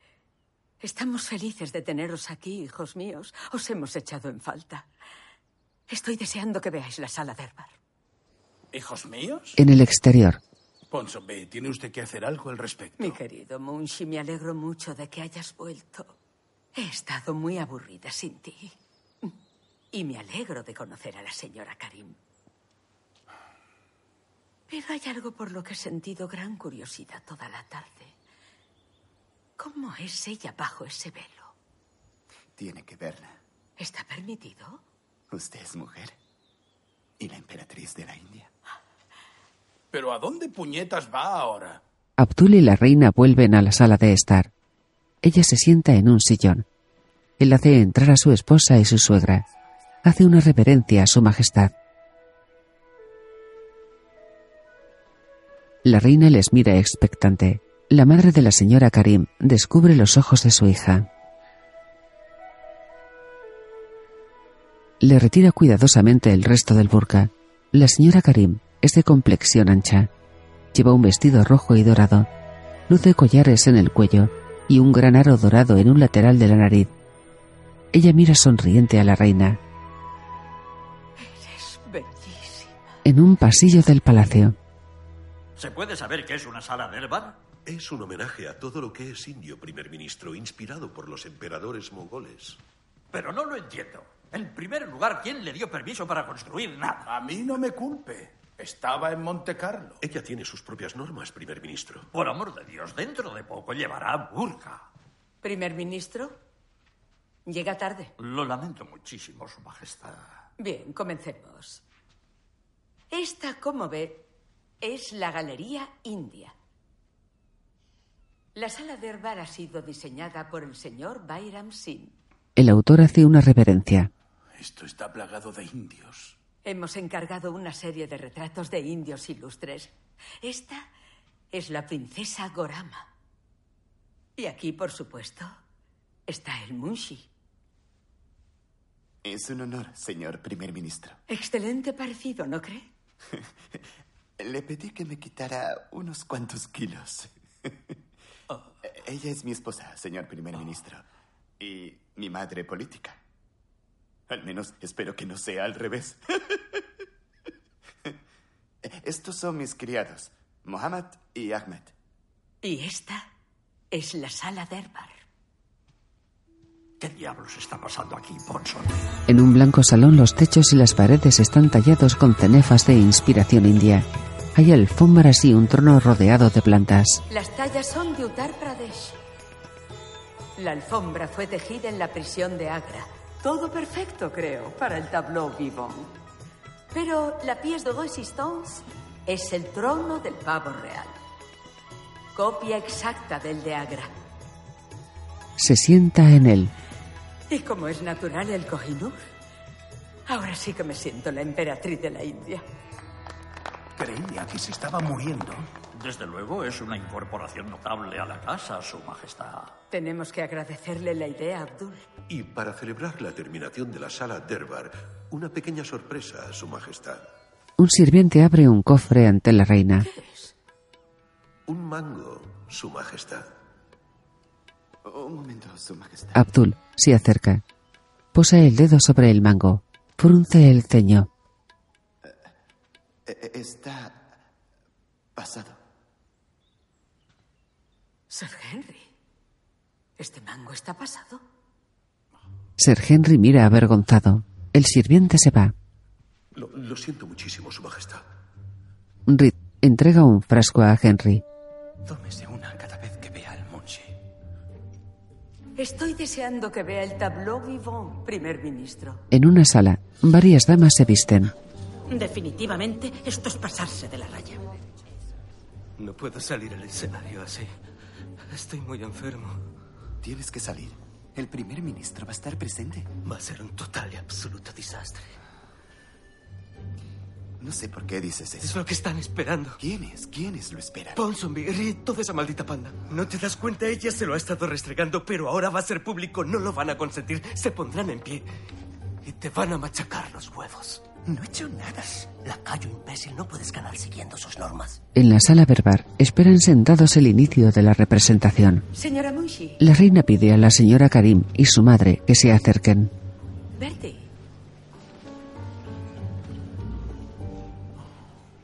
estamos felices de teneros aquí, hijos míos. Os hemos echado en falta. Estoy deseando que veáis la sala de Herbar. ¿Hijos míos? En el exterior, Ponsonbe, tiene usted que hacer algo al respecto. Mi querido Munshi, me alegro mucho de que hayas vuelto. He estado muy aburrida sin ti. Y me alegro de conocer a la señora Karim. Pero hay algo por lo que he sentido gran curiosidad toda la tarde. ¿Cómo es ella bajo ese velo? Tiene que verla. ¿Está permitido? Usted es mujer. Y la emperatriz de la India. ¿Pero a dónde puñetas va ahora? Abdul y la reina vuelven a la sala de estar. Ella se sienta en un sillón. Él hace entrar a su esposa y su suegra. Hace una reverencia a su majestad. La reina les mira expectante. La madre de la señora Karim descubre los ojos de su hija. Le retira cuidadosamente el resto del burka. La señora Karim es de complexión ancha. Lleva un vestido rojo y dorado. Luce collares en el cuello y un gran aro dorado en un lateral de la nariz. Ella mira sonriente a la reina. Eres bellísima. En un pasillo del palacio, ¿Se puede saber qué es una sala Derbar? Es un homenaje a todo lo que es indio, primer ministro, inspirado por los emperadores mongoles. Pero no lo entiendo. En primer lugar, ¿quién le dio permiso para construir nada? A mí no me culpe. Estaba en Monte Carlo. Ella tiene sus propias normas, primer ministro. Por amor de Dios, dentro de poco llevará burka. Primer ministro, llega tarde. Lo lamento muchísimo, Su Majestad. Bien, comencemos. Esta, como ve, es la Galería India. La sala de Herbar ha sido diseñada por el señor Bairam Singh. El autor hace una reverencia. Esto está plagado de indios. Hemos encargado una serie de retratos de indios ilustres. Esta es la princesa Gorama. Y aquí, por supuesto, está el Munshi. Es un honor, señor primer ministro. Excelente parecido, ¿no cree? Le pedí que me quitara unos cuantos kilos. Ella es mi esposa, señor primer ministro. Y mi madre política. Al menos espero que no sea al revés. Estos son mis criados, Mohammed y Ahmed. Y esta es la sala de Herbar. ¿Qué diablos está pasando aquí, Ponson? En un blanco salón los techos y las paredes están tallados con cenefas de inspiración india. Hay alfombras y un trono rodeado de plantas. Las tallas son de Uttar Pradesh. La alfombra fue tejida en la prisión de Agra. Todo perfecto, creo, para el tableau vivant. Pero la pièce de resistance es el trono del pavo real. Copia exacta del de Agra. Se sienta en él. Y como es natural el Kohinoor, ahora sí que me siento la emperatriz de la India. Creía que se estaba muriendo. Desde luego es una incorporación notable a la casa, Su Majestad. Tenemos que agradecerle la idea, Abdul. Y para celebrar la terminación de la sala Derbar, una pequeña sorpresa, Su Majestad. Un sirviente abre un cofre ante la reina. Un mango, Su Majestad. Un momento, Su Majestad. Abdul se acerca. Posa el dedo sobre el mango. Frunce el ceño. Eh, Está pasado. Sir Henry, ¿este mango está pasado? Sir Henry mira avergonzado. El sirviente se va. Lo, lo siento muchísimo, Su Majestad. Reed entrega un frasco a Henry. Tómese una cada vez que vea al Munshi. Estoy deseando que vea el tableau vivant, primer ministro. En una sala, varias damas se visten. Definitivamente, esto es pasarse de la raya. No puedo salir al escenario así. Estoy muy enfermo. Tienes que salir. El primer ministro va a estar presente. Va a ser un total y absoluto desastre. No sé por qué dices eso. Es lo que están esperando. ¿Quiénes? ¿Quiénes lo esperan? Ponsonby, Reed, toda esa maldita panda. ¿No te das cuenta? Ella se lo ha estado restregando, pero ahora va a ser público. No lo van a consentir. Se pondrán en pie. Y te van a machacar los huevos. No he hecho nada. Lacayo imbécil, no puedes ganar siguiendo sus normas. En la sala verbar esperan sentados el inicio de la representación. Señora Munshi, La reina pide a la señora Karim y su madre que se acerquen. Bertie.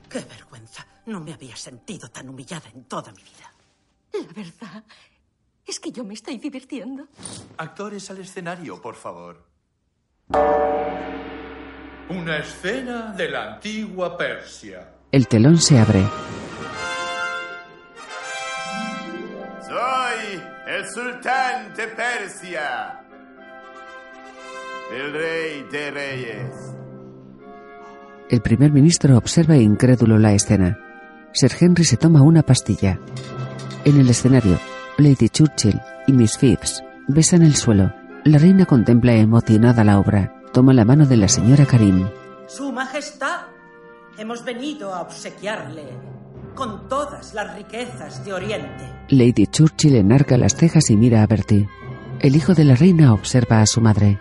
¡Qué vergüenza! No me había sentido tan humillada en toda mi vida. La verdad es que yo me estoy divirtiendo. Actores al escenario, por favor. Una escena de la antigua Persia. El telón se abre. Soy el sultán de Persia. El rey de reyes. El primer ministro observa incrédulo la escena. Sir Henry se toma una pastilla. En el escenario, Lady Churchill y Miss Phipps besan el suelo. La reina contempla emocionada la obra. Toma la mano de la señora Karim. Su Majestad, hemos venido a obsequiarle con todas las riquezas de Oriente. Lady Churchill enarca las cejas y mira a Bertie. El hijo de la reina observa a su madre.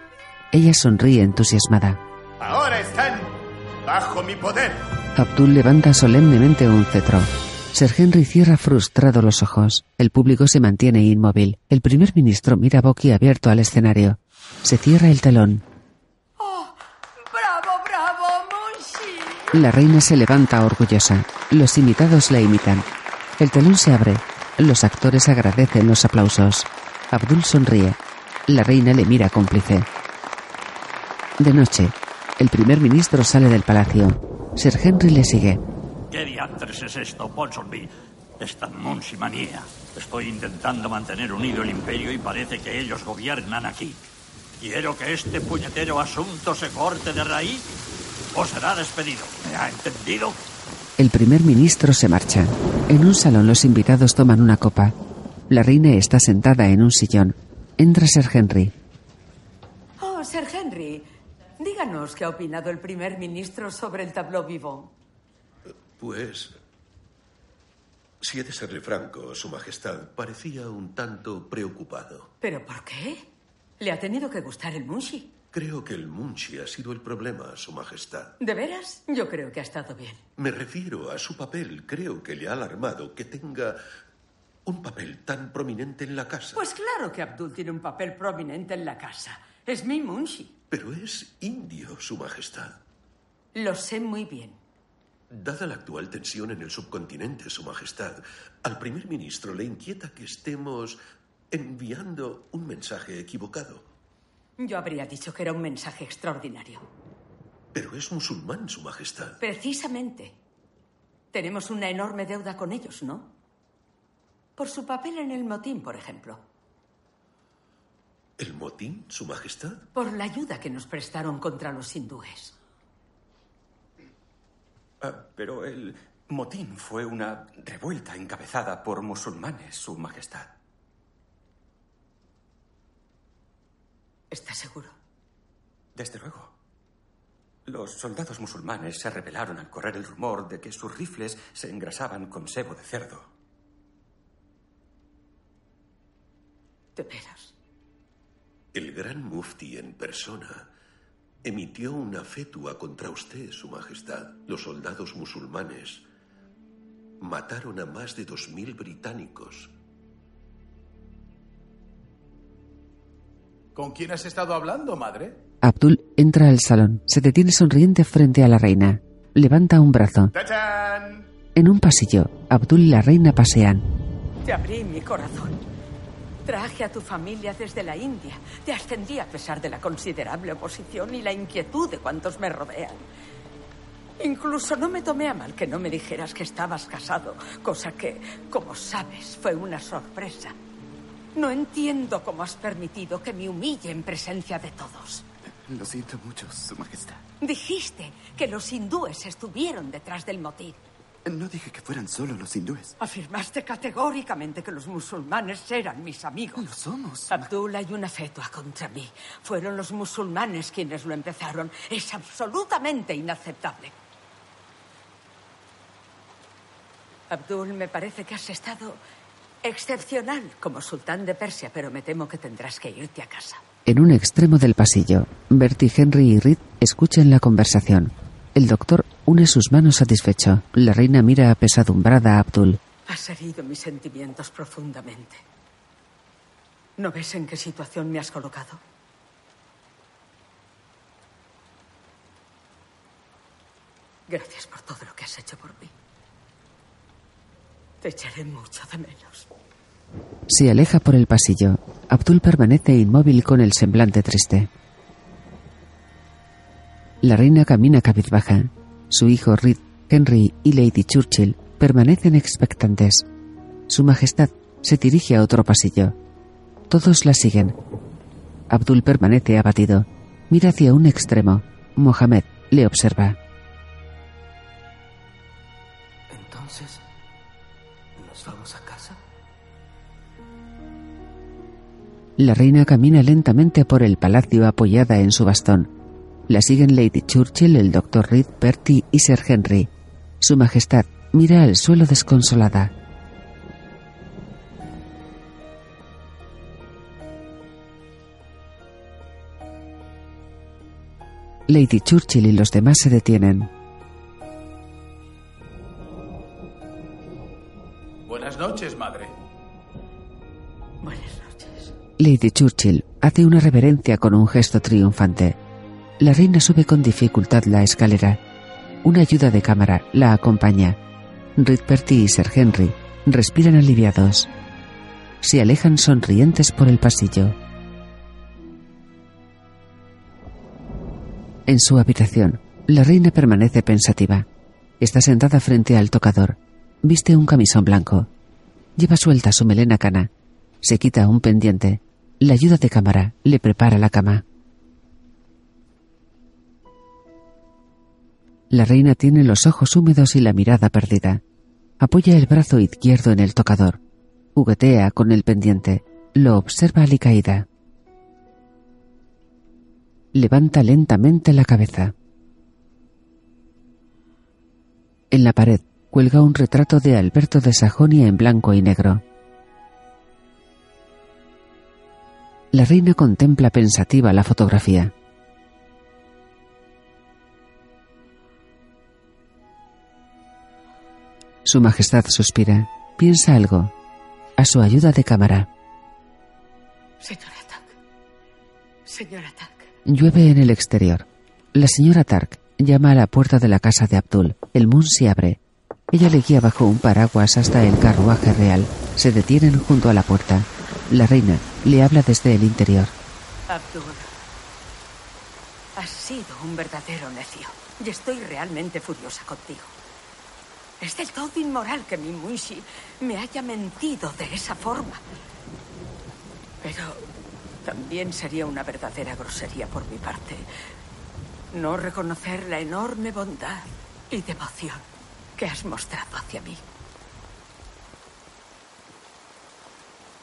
Ella sonríe entusiasmada. Ahora están bajo mi poder. Abdul levanta solemnemente un cetro. Sir Henry cierra frustrado los ojos. El público se mantiene inmóvil. El primer ministro mira boquiabierto al escenario. Se cierra el telón. ¡Oh! ¡Bravo, bravo, Munshi! La reina se levanta orgullosa. Los invitados la imitan. El telón se abre. Los actores agradecen los aplausos. Abdul sonríe. La reina le mira cómplice. De noche, el primer ministro sale del palacio. Sir Henry le sigue. ¿Qué diantres es esto, Ponsonby? Esta manía. Estoy intentando mantener unido el imperio y parece que ellos gobiernan aquí. Quiero que este puñetero asunto se corte de raíz o será despedido. ¿Me ha entendido? El primer ministro se marcha. En un salón los invitados toman una copa. La reina está sentada en un sillón. Entra Sir Henry. Oh, Sir Henry, díganos qué ha opinado el primer ministro sobre el tableau vivant. Pues... Si he de serle franco, Su Majestad parecía un tanto preocupado. ¿Pero por qué? Le ha tenido que gustar el Munshi. Creo que el Munchi ha sido el problema, Su Majestad. ¿De veras? Yo creo que ha estado bien. Me refiero a su papel. Creo que le ha alarmado que tenga un papel tan prominente en la casa. Pues claro que Abdul tiene un papel prominente en la casa. Es mi Munshi. Pero es indio, Su Majestad. Lo sé muy bien. Dada la actual tensión en el subcontinente, Su Majestad, al primer ministro le inquieta que estemos enviando un mensaje equivocado. Yo habría dicho que era un mensaje extraordinario. Pero es musulmán, Su Majestad. Precisamente. Tenemos una enorme deuda con ellos, ¿no? Por su papel en el motín, por ejemplo. ¿El motín, Su Majestad? Por la ayuda que nos prestaron contra los hindúes. Ah, pero el motín fue una revuelta encabezada por musulmanes, Su Majestad. ¿Está seguro? Desde luego. Los soldados musulmanes se rebelaron al correr el rumor de que sus rifles se engrasaban con sebo de cerdo. ¿De veras? El gran mufti en persona emitió una fetua contra usted, Su Majestad. Los soldados musulmanes mataron a más de dos mil británicos ¿Con quién has estado hablando, madre? Abdul entra al salón. Se detiene sonriente frente a la reina. Levanta un brazo. ¡Tachán! En un pasillo, Abdul y la reina pasean. Te abrí mi corazón. Traje a tu familia desde la India. Te ascendí a pesar de la considerable oposición y la inquietud de cuantos me rodean. Incluso no me tomé a mal que no me dijeras que estabas casado, cosa que, como sabes, fue una sorpresa. No entiendo cómo has permitido que me humille en presencia de todos. Lo siento mucho, Su Majestad. Dijiste que los hindúes estuvieron detrás del motín. No dije que fueran solo los hindúes. Afirmaste categóricamente que los musulmanes eran mis amigos. Lo somos. Abdullah y una fetua contra mí. Fueron los musulmanes quienes lo empezaron. Es absolutamente inaceptable. Abdul, me parece que has estado excepcional como sultán de Persia, pero me temo que tendrás que irte a casa. En un extremo del pasillo, Bertie, Henry y Reed escuchan la conversación. El doctor une sus manos satisfecho. La reina mira apesadumbrada a Abdul. Has herido mis sentimientos profundamente. ¿No ves en qué situación me has colocado? Gracias por todo lo que has hecho por mí. Te echaré mucho de menos. Se aleja por el pasillo. Abdul permanece inmóvil con el semblante triste. La reina camina cabizbaja. Su hijo Reed, Henry y Lady Churchill permanecen expectantes. Su Majestad se dirige a otro pasillo. Todos la siguen. Abdul permanece abatido. Mira hacia un extremo. Mohamed le observa. La reina camina lentamente por el palacio apoyada en su bastón. La siguen Lady Churchill, el Dr. Reed, Bertie y Sir Henry. Su Majestad mira al suelo desconsolada. Lady Churchill y los demás se detienen. Buenas noches, madre. Lady Churchill hace una reverencia con un gesto triunfante. La reina sube con dificultad la escalera. Una ayuda de cámara la acompaña. Ridperty y Sir Henry respiran aliviados. Se alejan sonrientes por el pasillo. En su habitación, la reina permanece pensativa. Está sentada frente al tocador. Viste un camisón blanco. Lleva suelta su melena cana. Se quita un pendiente. La ayuda de cámara le prepara la cama. La reina tiene los ojos húmedos y la mirada perdida. Apoya el brazo izquierdo en el tocador. Juguetea con el pendiente. Lo observa alicaída. Levanta lentamente la cabeza. En la pared cuelga un retrato de Alberto de Sajonia en blanco y negro. La reina contempla pensativa la fotografía. Su Majestad suspira, piensa algo. A su ayuda de cámara. Señora Tack. Señora Tack. Llueve en el exterior. La señora Tark llama a la puerta de la casa de Abdul. El moon se abre. Ella le guía bajo un paraguas hasta el carruaje real. Se detienen junto a la puerta. La reina le habla desde el interior. Abdul. Has sido un verdadero necio. Y estoy realmente furiosa contigo. Es del todo inmoral que mi Munshi me haya mentido de esa forma. Pero también sería una verdadera grosería por mi parte no reconocer la enorme bondad y devoción que has mostrado hacia mí.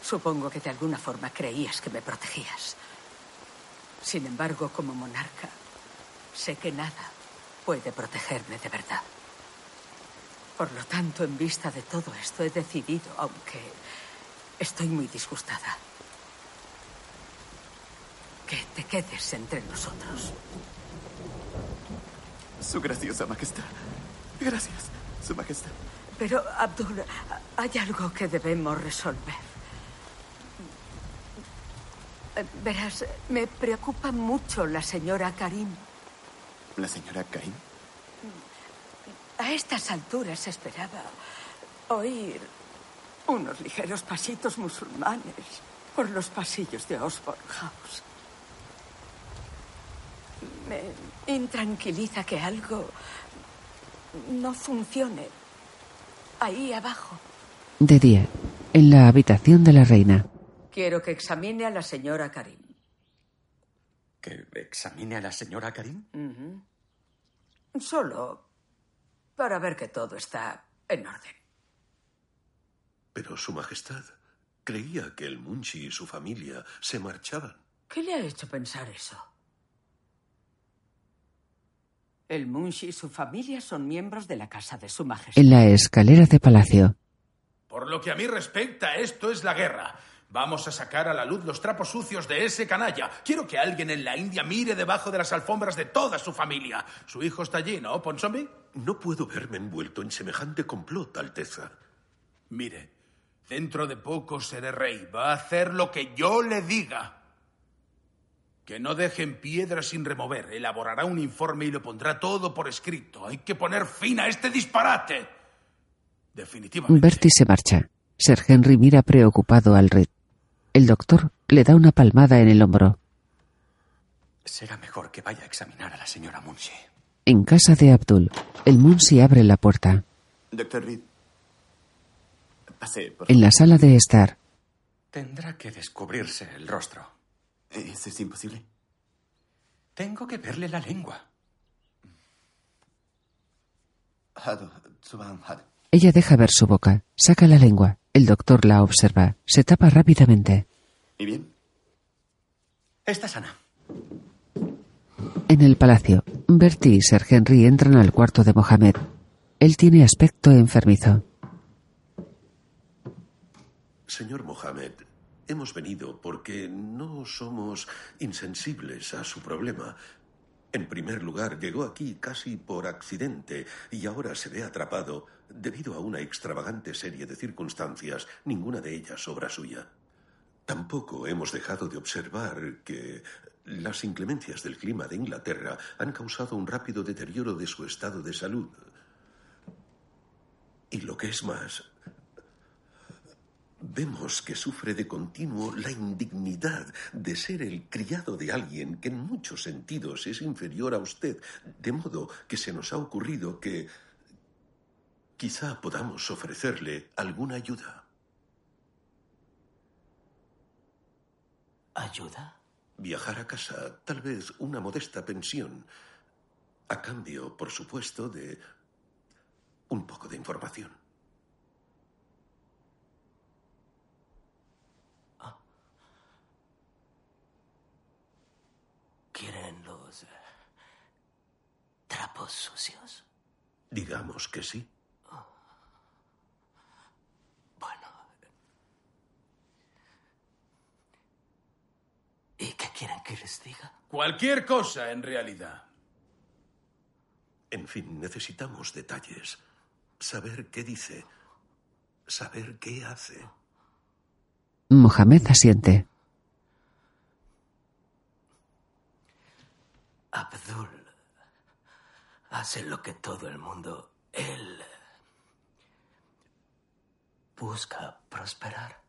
Supongo que de alguna forma creías que me protegías. Sin embargo, como monarca, sé que nada puede protegerme de verdad. Por lo tanto, en vista de todo esto, he decidido, aunque estoy muy disgustada, que te quedes entre nosotros. Su graciosa majestad. Gracias, su majestad. Pero, Abdul, hay algo que debemos resolver. Verás, me preocupa mucho la señora Karim. ¿La señora Karim? A estas alturas esperaba oír unos ligeros pasitos musulmanes por los pasillos de Osborne House. Me intranquiliza que algo no funcione ahí abajo. De día, en la habitación de la reina. Quiero que examine a la señora Karim. ¿Que examine a la señora Karim? Solo para ver que todo está en orden. Pero, Su Majestad, creía que el Munchi y su familia se marchaban. ¿Qué le ha hecho pensar eso? El Munshi y su familia son miembros de la casa de su majestad. En la escalera de palacio. Por lo que a mí respecta, esto es la guerra. Vamos a sacar a la luz los trapos sucios de ese canalla. Quiero que alguien en la India mire debajo de las alfombras de toda su familia. Su hijo está allí, ¿no, Ponsonby? No puedo verme envuelto en semejante complot, Alteza. Mire, dentro de poco seré rey. Va a hacer lo que yo le diga. Que no dejen piedra sin remover. Elaborará un informe y lo pondrá todo por escrito. Hay que poner fin a este disparate. Definitivamente. Bertie se marcha. Sir Henry mira preocupado al Reed. El doctor le da una palmada en el hombro. Será mejor que vaya a examinar a la señora Munshi. En casa de Abdul, el Munsi abre la puerta. Doctor Reed. Pase, por En la sala de estar, Tendrá que descubrirse el rostro. ¿Eso es imposible? Tengo que verle la lengua. Ella deja ver su boca, saca la lengua. El doctor la observa, se tapa rápidamente. ¿Y bien? Está sana. En el palacio, Bertie y Sir Henry entran al cuarto de Mohamed. Él tiene aspecto enfermizo. Señor Mohamed, hemos venido porque no somos insensibles a su problema. En primer lugar, llegó aquí casi por accidente y ahora se ve atrapado debido a una extravagante serie de circunstancias, ninguna de ellas obra suya. Tampoco hemos dejado de observar que Las inclemencias del clima de Inglaterra han causado un rápido deterioro de su estado de salud. Y lo que es más, vemos que sufre de continuo la indignidad de ser el criado de alguien que en muchos sentidos es inferior a usted, de modo que se nos ha ocurrido que quizá podamos ofrecerle alguna ayuda. ¿Ayuda? Viajar a casa, tal vez una modesta pensión, a cambio, por supuesto, de un poco de información. ¿Quieren los eh, trapos sucios? Digamos que sí. ¿Y qué quieren que les diga? Cualquier cosa, en realidad. En fin, necesitamos detalles. Saber qué dice. Saber qué hace. Mohamed asiente. Abdul hace lo que todo el mundo. Él busca prosperar.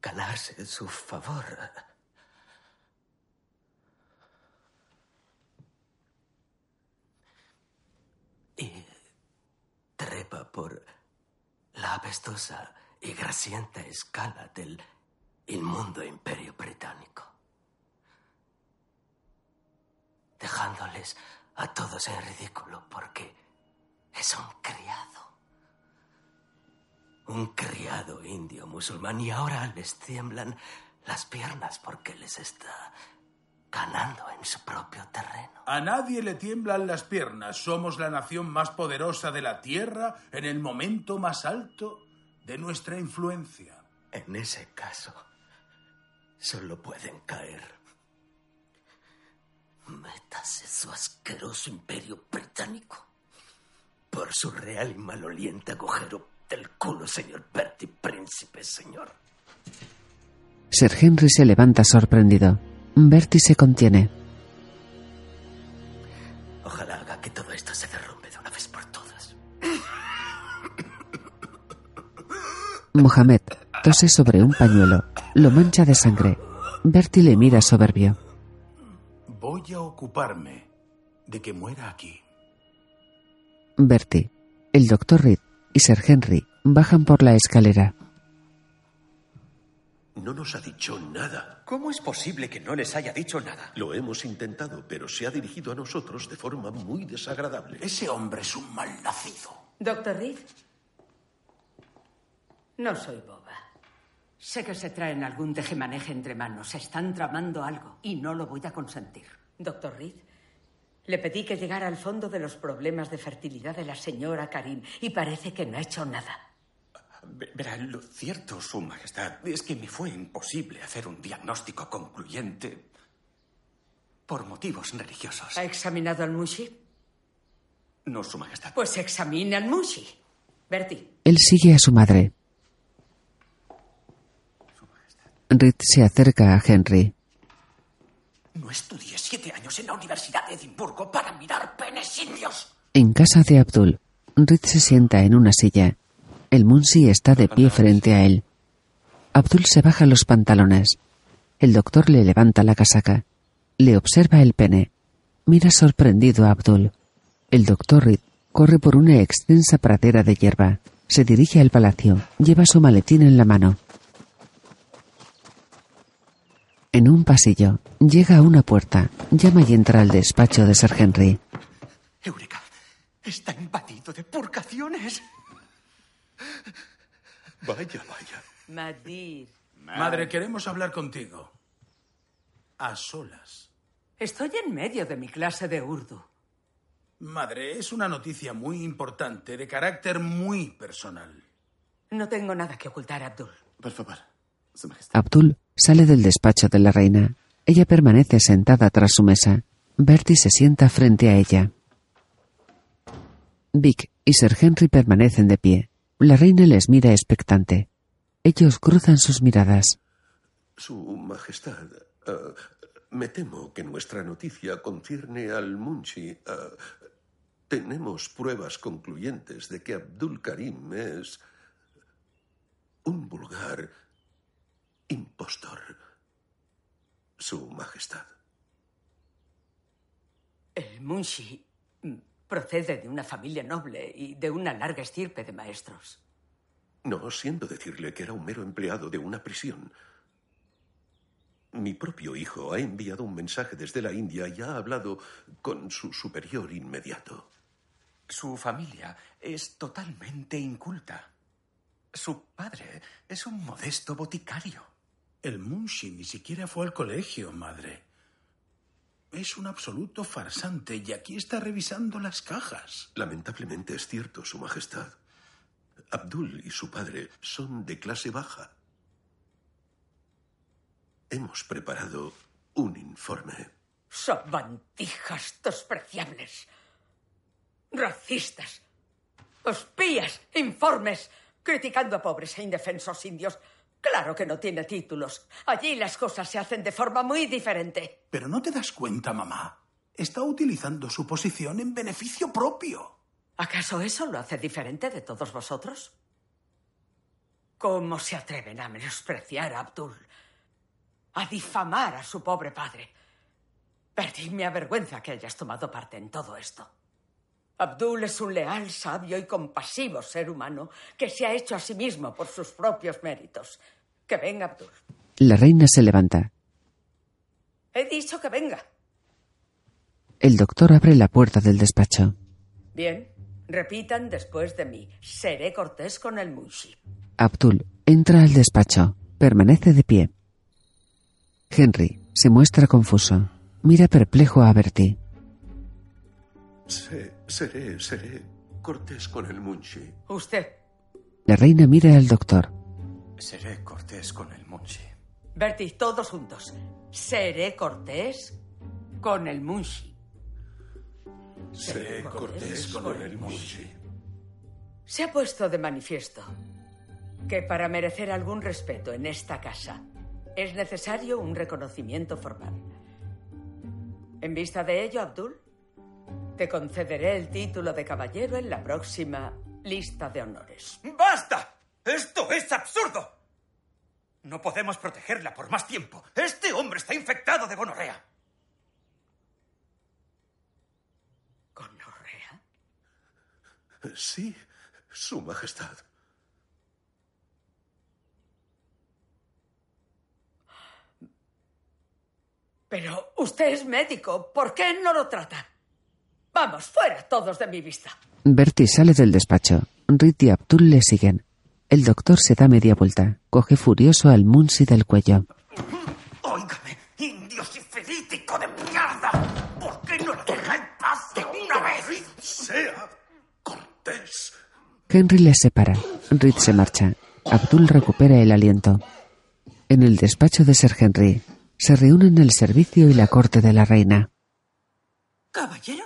Ganarse su favor. Y trepa por la apestosa y grasienta escala del inmundo imperio británico. Dejándoles a todos en ridículo porque es un criado. Un criado indio musulmán y ahora les tiemblan las piernas porque les está ganando en su propio terreno. A nadie le tiemblan las piernas. Somos la nación más poderosa de la Tierra en el momento más alto de nuestra influencia. En ese caso, solo pueden caer. Métase su asqueroso imperio británico por su real y maloliente agujero del culo, señor Bertie, príncipe, señor. Sir Henry se levanta sorprendido. Bertie se contiene. Ojalá haga que todo esto se derrumbe de una vez por todas. Mohamed tose sobre un pañuelo. Lo mancha de sangre. Bertie le mira soberbio. Voy a ocuparme de que muera aquí. Bertie, el doctor Reed y Sir Henry bajan por la escalera. No nos ha dicho nada. ¿Cómo es posible que no les haya dicho nada? Lo hemos intentado, pero se ha dirigido a nosotros de forma muy desagradable. Ese hombre es un malnacido. Doctor Reed. No soy boba. Sé que se traen algún tejemaneje entre manos. Están tramando algo y no lo voy a consentir. Doctor Reed, le pedí que llegara al fondo de los problemas de fertilidad de la señora Karim y parece que no ha hecho nada. Verá, lo cierto, Su Majestad, es que me fue imposible hacer un diagnóstico concluyente por motivos religiosos. ¿Ha examinado al Mushi? No, Su Majestad. Pues examine al Mushi. Bertie. Él sigue a su madre. Reed se acerca a Henry. No estudié siete años en la Universidad de Edimburgo para mirar penes indios. En casa de Abdul, Reed se sienta en una silla. El Munsi está de pie frente a él. Abdul se baja los pantalones. El doctor le levanta la casaca. Le observa el pene. Mira sorprendido a Abdul. El doctor Reed corre por una extensa pradera de hierba. Se dirige al palacio. Lleva su maletín en la mano. En un pasillo, llega a una puerta, llama y entra al despacho de Sir Henry. Eureka, está invadido de purgaciones. Vaya, vaya. Madir. Madre, queremos hablar contigo. A solas. Estoy en medio de mi clase de urdu. Madre, es una noticia muy importante, de carácter muy personal. No tengo nada que ocultar, Abdul. Por favor, Su Majestad. Abdul sale del despacho de la reina. Ella permanece sentada tras su mesa. Bertie se sienta frente a ella. Vic y Sir Henry permanecen de pie. La reina les mira expectante. Ellos cruzan sus miradas. Su Majestad, Ah, me temo que nuestra noticia concierne al Munchi. Ah, tenemos pruebas concluyentes de que Abdul Karim es un vulgar impostor. Su Majestad. El Munshi mm, procede de una familia noble y de una larga estirpe de maestros. No siendo decirle que era un mero empleado de una prisión. Mi propio hijo ha enviado un mensaje desde la India y ha hablado con su superior inmediato. Su familia es totalmente inculta. Su padre es un modesto boticario. El Munshi ni siquiera fue al colegio, madre. Es un absoluto farsante y aquí está revisando las cajas. Lamentablemente es cierto, Su Majestad. Abdul y su padre son de clase baja. Hemos preparado un informe. Sabandijas despreciables. Racistas. Espías. Informes. Criticando a pobres e indefensos indios. Claro que no tiene títulos. Allí las cosas se hacen de forma muy diferente. Pero no te das cuenta, mamá. Está utilizando su posición en beneficio propio. ¿Acaso eso lo hace diferente de todos vosotros? ¿Cómo se atreven a menospreciar a Abdul? A difamar a su pobre padre. Bertie, me avergüenza que hayas tomado parte en todo esto. Abdul es un leal, sabio y compasivo ser humano que se ha hecho a sí mismo por sus propios méritos. Que venga, Abdul. La reina se levanta. He dicho que venga. El doctor abre la puerta del despacho. Bien, repitan después de mí. Seré cortés con el Munshi. Abdul entra al despacho. Permanece de pie. Henry se muestra confuso. Mira perplejo a Bertie. Se- seré, seré cortés con el Munchi. Usted. La reina mira al doctor. Seré cortés con el Munchi. Bertie, todos juntos. Seré cortés con el Munshi. Seré cortés con el Munchi. Se ha puesto de manifiesto que para merecer algún respeto en esta casa es necesario un reconocimiento formal. En vista de ello, Abdul, te concederé el título de caballero en la próxima lista de honores. ¡Basta! ¡Esto es absurdo! No podemos protegerla por más tiempo. Este hombre está infectado de gonorrea. ¿Gonorrea? Sí, Su Majestad. Pero usted es médico. ¿Por qué no lo trata? Vamos, fuera todos de mi vista. Bertie sale del despacho. Reed y Abdul le siguen. El doctor se da media vuelta. Coge furioso al Munsi del cuello. Óigame, indio sifilítico de mierda. ¿Por qué no lo deja en paz de una vez? Sea cortés. Henry les separa. Reed se marcha. Abdul recupera el aliento. En el despacho de Sir Henry se reúnen el servicio y la corte de la reina. Caballero,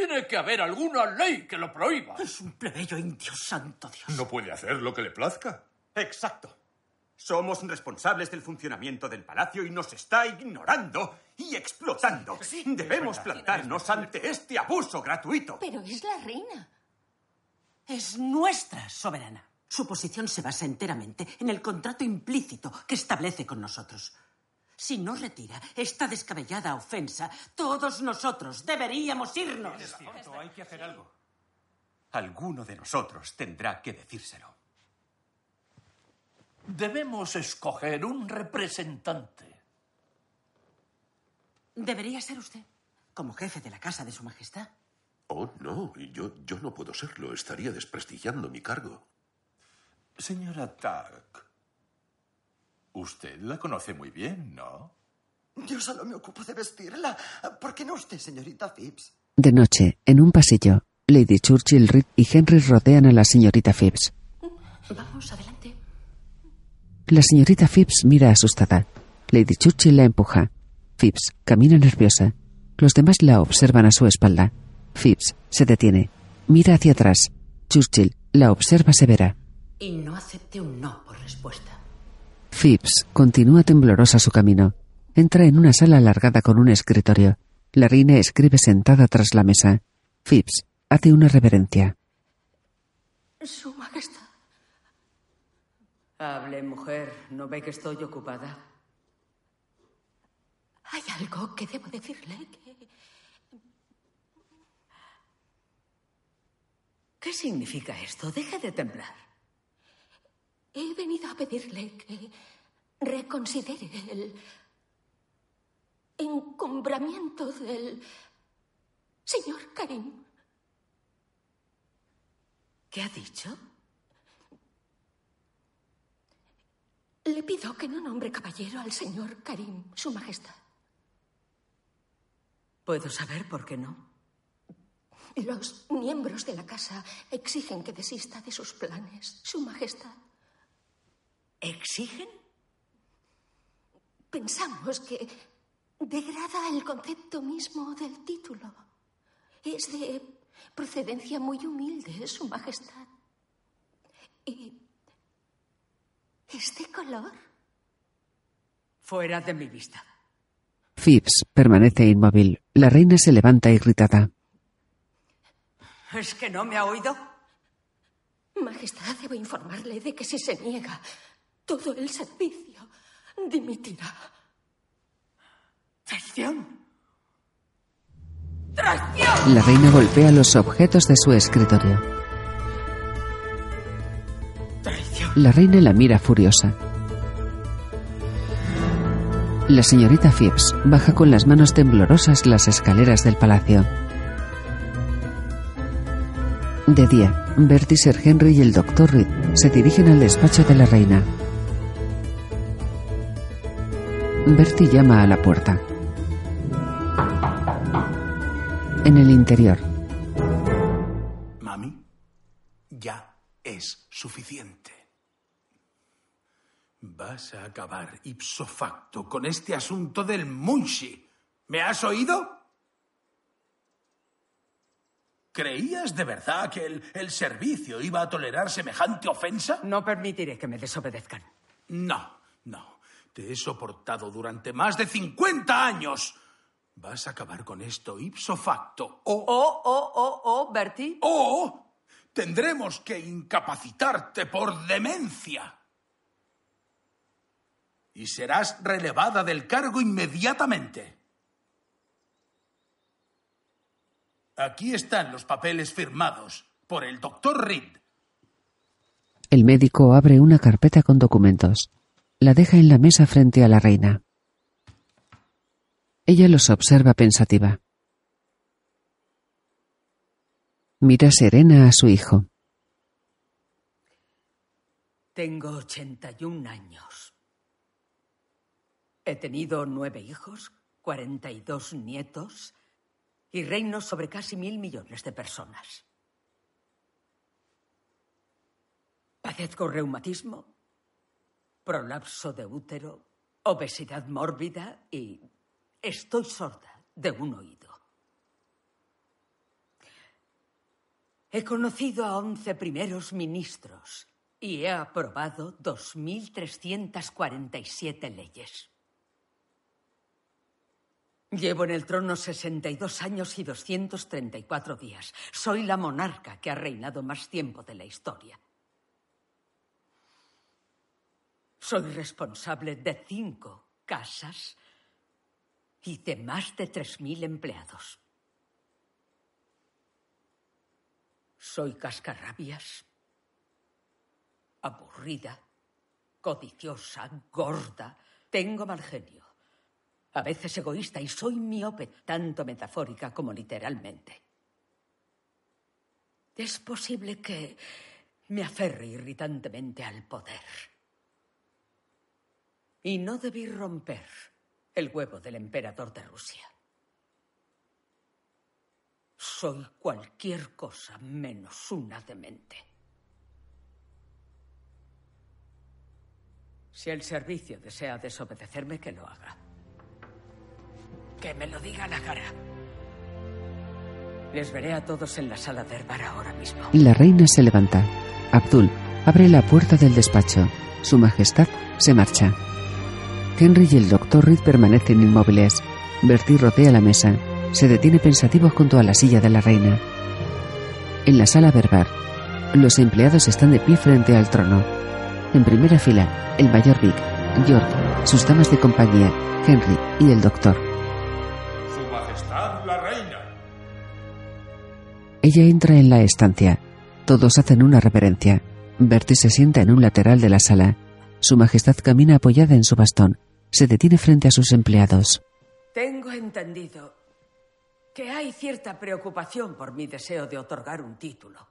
Tiene que haber alguna ley que lo prohíba. es un plebeyo indio, santo Dios. No puede hacer lo que le plazca. Exacto. Somos responsables del funcionamiento del palacio y nos está ignorando y explotando. Debemos plantarnos ante este abuso gratuito. Pero es la reina. Es nuestra soberana. Su posición se basa enteramente en el contrato implícito que establece con nosotros. Si no retira esta descabellada ofensa, todos nosotros deberíamos irnos. hay que hacer algo. Alguno de nosotros tendrá que decírselo. Debemos escoger un representante. Debería ser usted, como jefe de la casa de su majestad. Oh, no, y yo, yo no puedo serlo. Estaría desprestigiando mi cargo. Señora Tark, usted la conoce muy bien, ¿no? Yo solo me ocupo de vestirla. ¿Por qué no usted, señorita Phipps? De noche, en un pasillo, Lady Churchill, Reed y Henry rodean a la señorita Phipps. Vamos, adelante. La señorita Phipps mira asustada. Lady Churchill la empuja. Phipps camina nerviosa. Los demás la observan a su espalda. Phipps se detiene. Mira hacia atrás. Churchill la observa severa. Y no acepte un no por respuesta. Phipps continúa temblorosa su camino. Entra en una sala alargada con un escritorio. La reina escribe sentada tras la mesa. Phipps hace una reverencia. Su Majestad. Hable, mujer. ¿No ve que estoy ocupada? Hay algo que debo decirle que... ¿Qué significa esto? Deje de temblar. He venido a pedirle que reconsidere el encumbramiento del señor Karim. ¿Qué ha dicho? Le pido que no nombre caballero al señor Karim, Su Majestad. ¿Puedo saber por qué no? Los miembros de la casa exigen que desista de sus planes, Su Majestad. ¿Exigen? Pensamos que degrada el concepto mismo del título. Es de procedencia muy humilde, Su Majestad. Y este color. Fuera de mi vista. Phipps permanece inmóvil. La reina se levanta irritada. ¿Es que no me ha oído? Majestad, debo informarle de que si se niega todo el servicio, dimitirá. ¡Traición! ¡Traición! La reina golpea los objetos de su escritorio. La reina la mira furiosa. La señorita Phipps baja con las manos temblorosas las escaleras del palacio. De día, Bertie, Sir Henry y el doctor Reed se dirigen al despacho de la reina. Bertie llama a la puerta. En el interior, Mami, ya es suficiente. Vas a acabar ipso facto con este asunto del Munshi. ¿Me has oído? ¿Creías de verdad que el, el servicio iba a tolerar semejante ofensa? No permitiré que me desobedezcan. No, no. Te he soportado durante más de 50 años. Vas a acabar con esto ipso facto. O, Oh, oh, oh, oh, Bertie. o tendremos que incapacitarte por demencia. Y serás relevada del cargo inmediatamente. Aquí están los papeles firmados por el doctor Reed. el médico abre una carpeta con documentos. La deja en la mesa frente a la reina. Ella los observa pensativa. Mira serena a su hijo. Tengo 81 años. He tenido nueve hijos, 42 nietos y reino sobre casi mil millones de personas. Padezco reumatismo, prolapso de útero, obesidad mórbida y estoy sorda de un oído. He conocido a once primeros ministros y he aprobado 2.347 leyes. Llevo en el trono 62 años y 234 días. Soy la monarca que ha reinado más tiempo de la historia. Soy responsable de cinco casas y de más de 3.000 empleados. Soy cascarrabias, aburrida, codiciosa, gorda, tengo mal genio, a veces egoísta y soy miope, tanto metafórica como literalmente. Es posible que me aferre irritantemente al poder. Y no debí romper el huevo del emperador de Rusia. Soy cualquier cosa menos una demente. Si el servicio desea desobedecerme, que lo haga. Que me lo diga a la cara. Les veré a todos en la sala de herbar ahora mismo. La reina se levanta. Abdul abre la puerta del despacho. Su Majestad se marcha. Henry y el doctor Reed permanecen inmóviles. Bertie rodea la mesa. Se detiene pensativo junto a la silla de la reina. En la sala verbal, los empleados están de pie frente al trono. En primera fila, el mayor Vic, George, sus damas de compañía, Henry y el doctor. Su Majestad la Reina. Ella entra en la estancia. Todos hacen una reverencia. Bertie se sienta en un lateral de la sala. Su Majestad camina apoyada en su bastón. Se detiene frente a sus empleados. Tengo entendido que hay cierta preocupación por mi deseo de otorgar un título.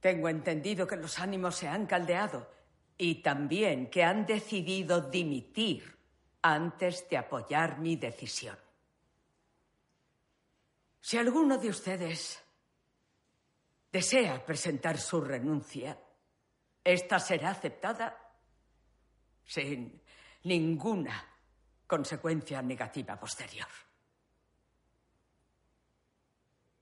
Tengo entendido que los ánimos se han caldeado y también que han decidido dimitir antes de apoyar mi decisión. Si alguno de ustedes desea presentar su renuncia, esta será aceptada sin ninguna consecuencia negativa posterior.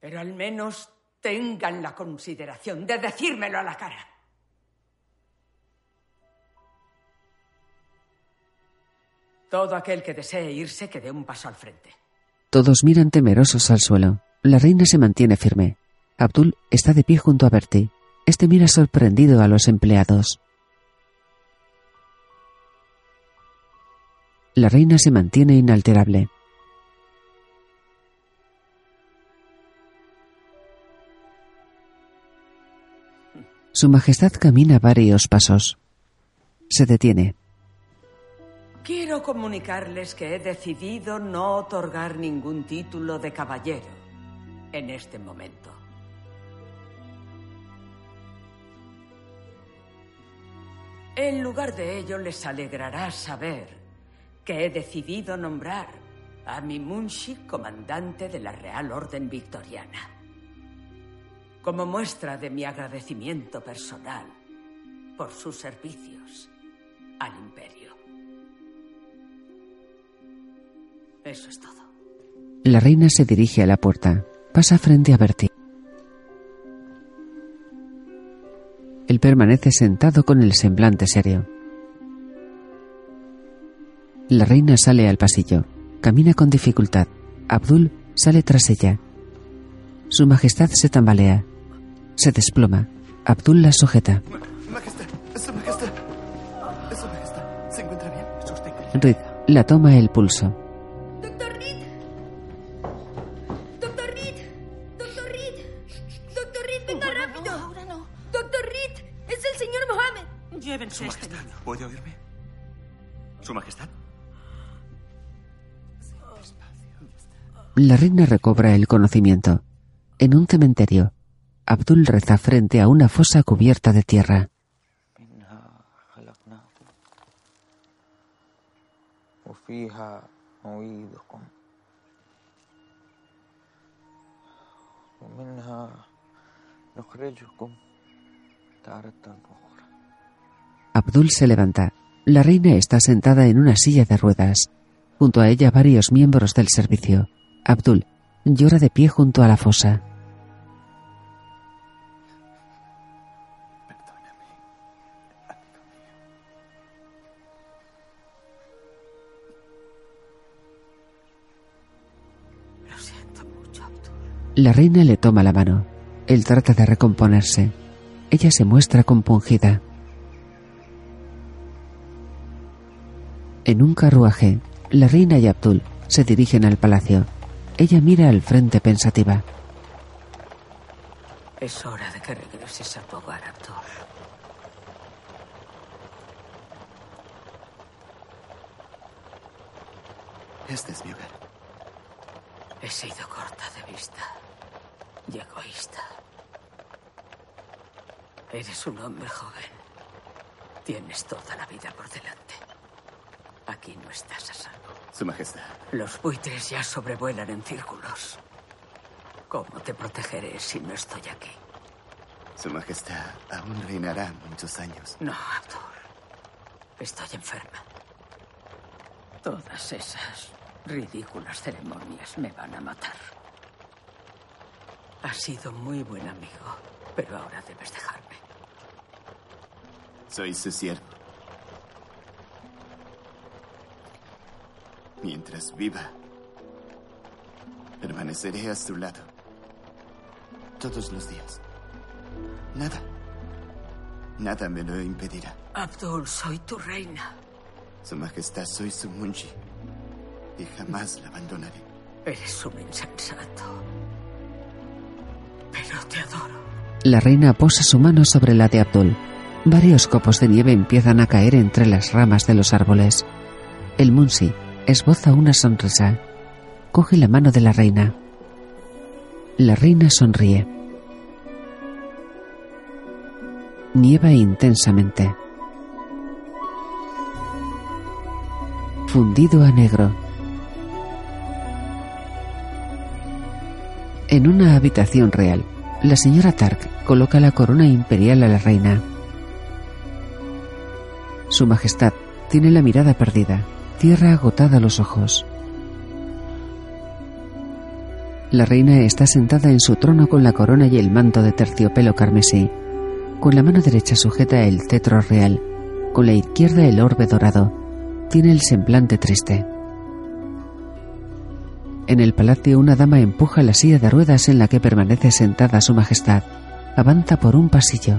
Pero al menos tengan la consideración de decírmelo a la cara. Todo aquel que desee irse que dé un paso al frente. Todos miran temerosos al suelo. La reina se mantiene firme. Abdul está de pie junto a Bertie. Este mira sorprendido a los empleados. La reina se mantiene inalterable. Su Majestad camina varios pasos. Se detiene. Quiero comunicarles que he decidido no otorgar ningún título de caballero en este momento. En lugar de ello, les alegrará saber que he decidido nombrar a mi Munshi comandante de la Real Orden Victoriana. Como muestra de mi agradecimiento personal por sus servicios al imperio. Eso es todo. La reina se dirige a la puerta. Pasa frente a Bertie. Él permanece sentado con el semblante serio. La reina sale al pasillo. Camina con dificultad. Abdul sale tras ella. Su Majestad se tambalea. Se desploma. Abdul la sujeta. Majestad, su majestad. Su majestad. ¿Se encuentra bien? Reed la toma el pulso. la reina recobra el conocimiento. En un cementerio, Abdul reza frente a una fosa cubierta de tierra. Abdul se levanta. La reina está sentada en una silla de ruedas. Junto a ella varios miembros del servicio. Abdul llora de pie junto a la fosa. Lo siento mucho, Abdul. La reina le toma la mano. Él trata de recomponerse. Ella se muestra compungida. En un carruaje, la reina y Abdul se dirigen al palacio. Ella mira al frente pensativa. Es hora de que regreses a tu hogar. Este es mi hogar. He sido corta de vista y egoísta. Eres un hombre joven. Tienes toda la vida por delante. Aquí no estás a salvo. Su majestad. Los buitres ya sobrevuelan en círculos. ¿Cómo te protegeré si no estoy aquí? Su majestad aún reinará muchos años. No, Abdul. Estoy enferma. Todas esas ridículas ceremonias me van a matar. Has sido muy buen amigo, pero ahora debes dejarme. Soy su siervo. Mientras viva, permaneceré a su lado. Todos los días. Nada. Nada me lo impedirá. Abdul, soy tu reina. Su Majestad, soy su Munchi. Y jamás la abandonaré. Eres un insensato. Pero te adoro. La reina posa su mano sobre la de Abdul. Varios copos de nieve empiezan a caer entre las ramas de los árboles. El Munsi esboza una sonrisa. Coge la mano de la reina. La reina sonríe. Nieva intensamente. Fundido a negro. En una habitación real, la señora Tark coloca la corona imperial a la reina. Su Majestad tiene la mirada perdida, cierra agotada los ojos. La reina está sentada en su trono con la corona y el manto de terciopelo carmesí. Con la mano derecha sujeta el cetro real, con la izquierda el orbe dorado. Tiene el semblante triste. En el palacio una dama empuja la silla de ruedas en la que permanece sentada su majestad. Avanza por un pasillo.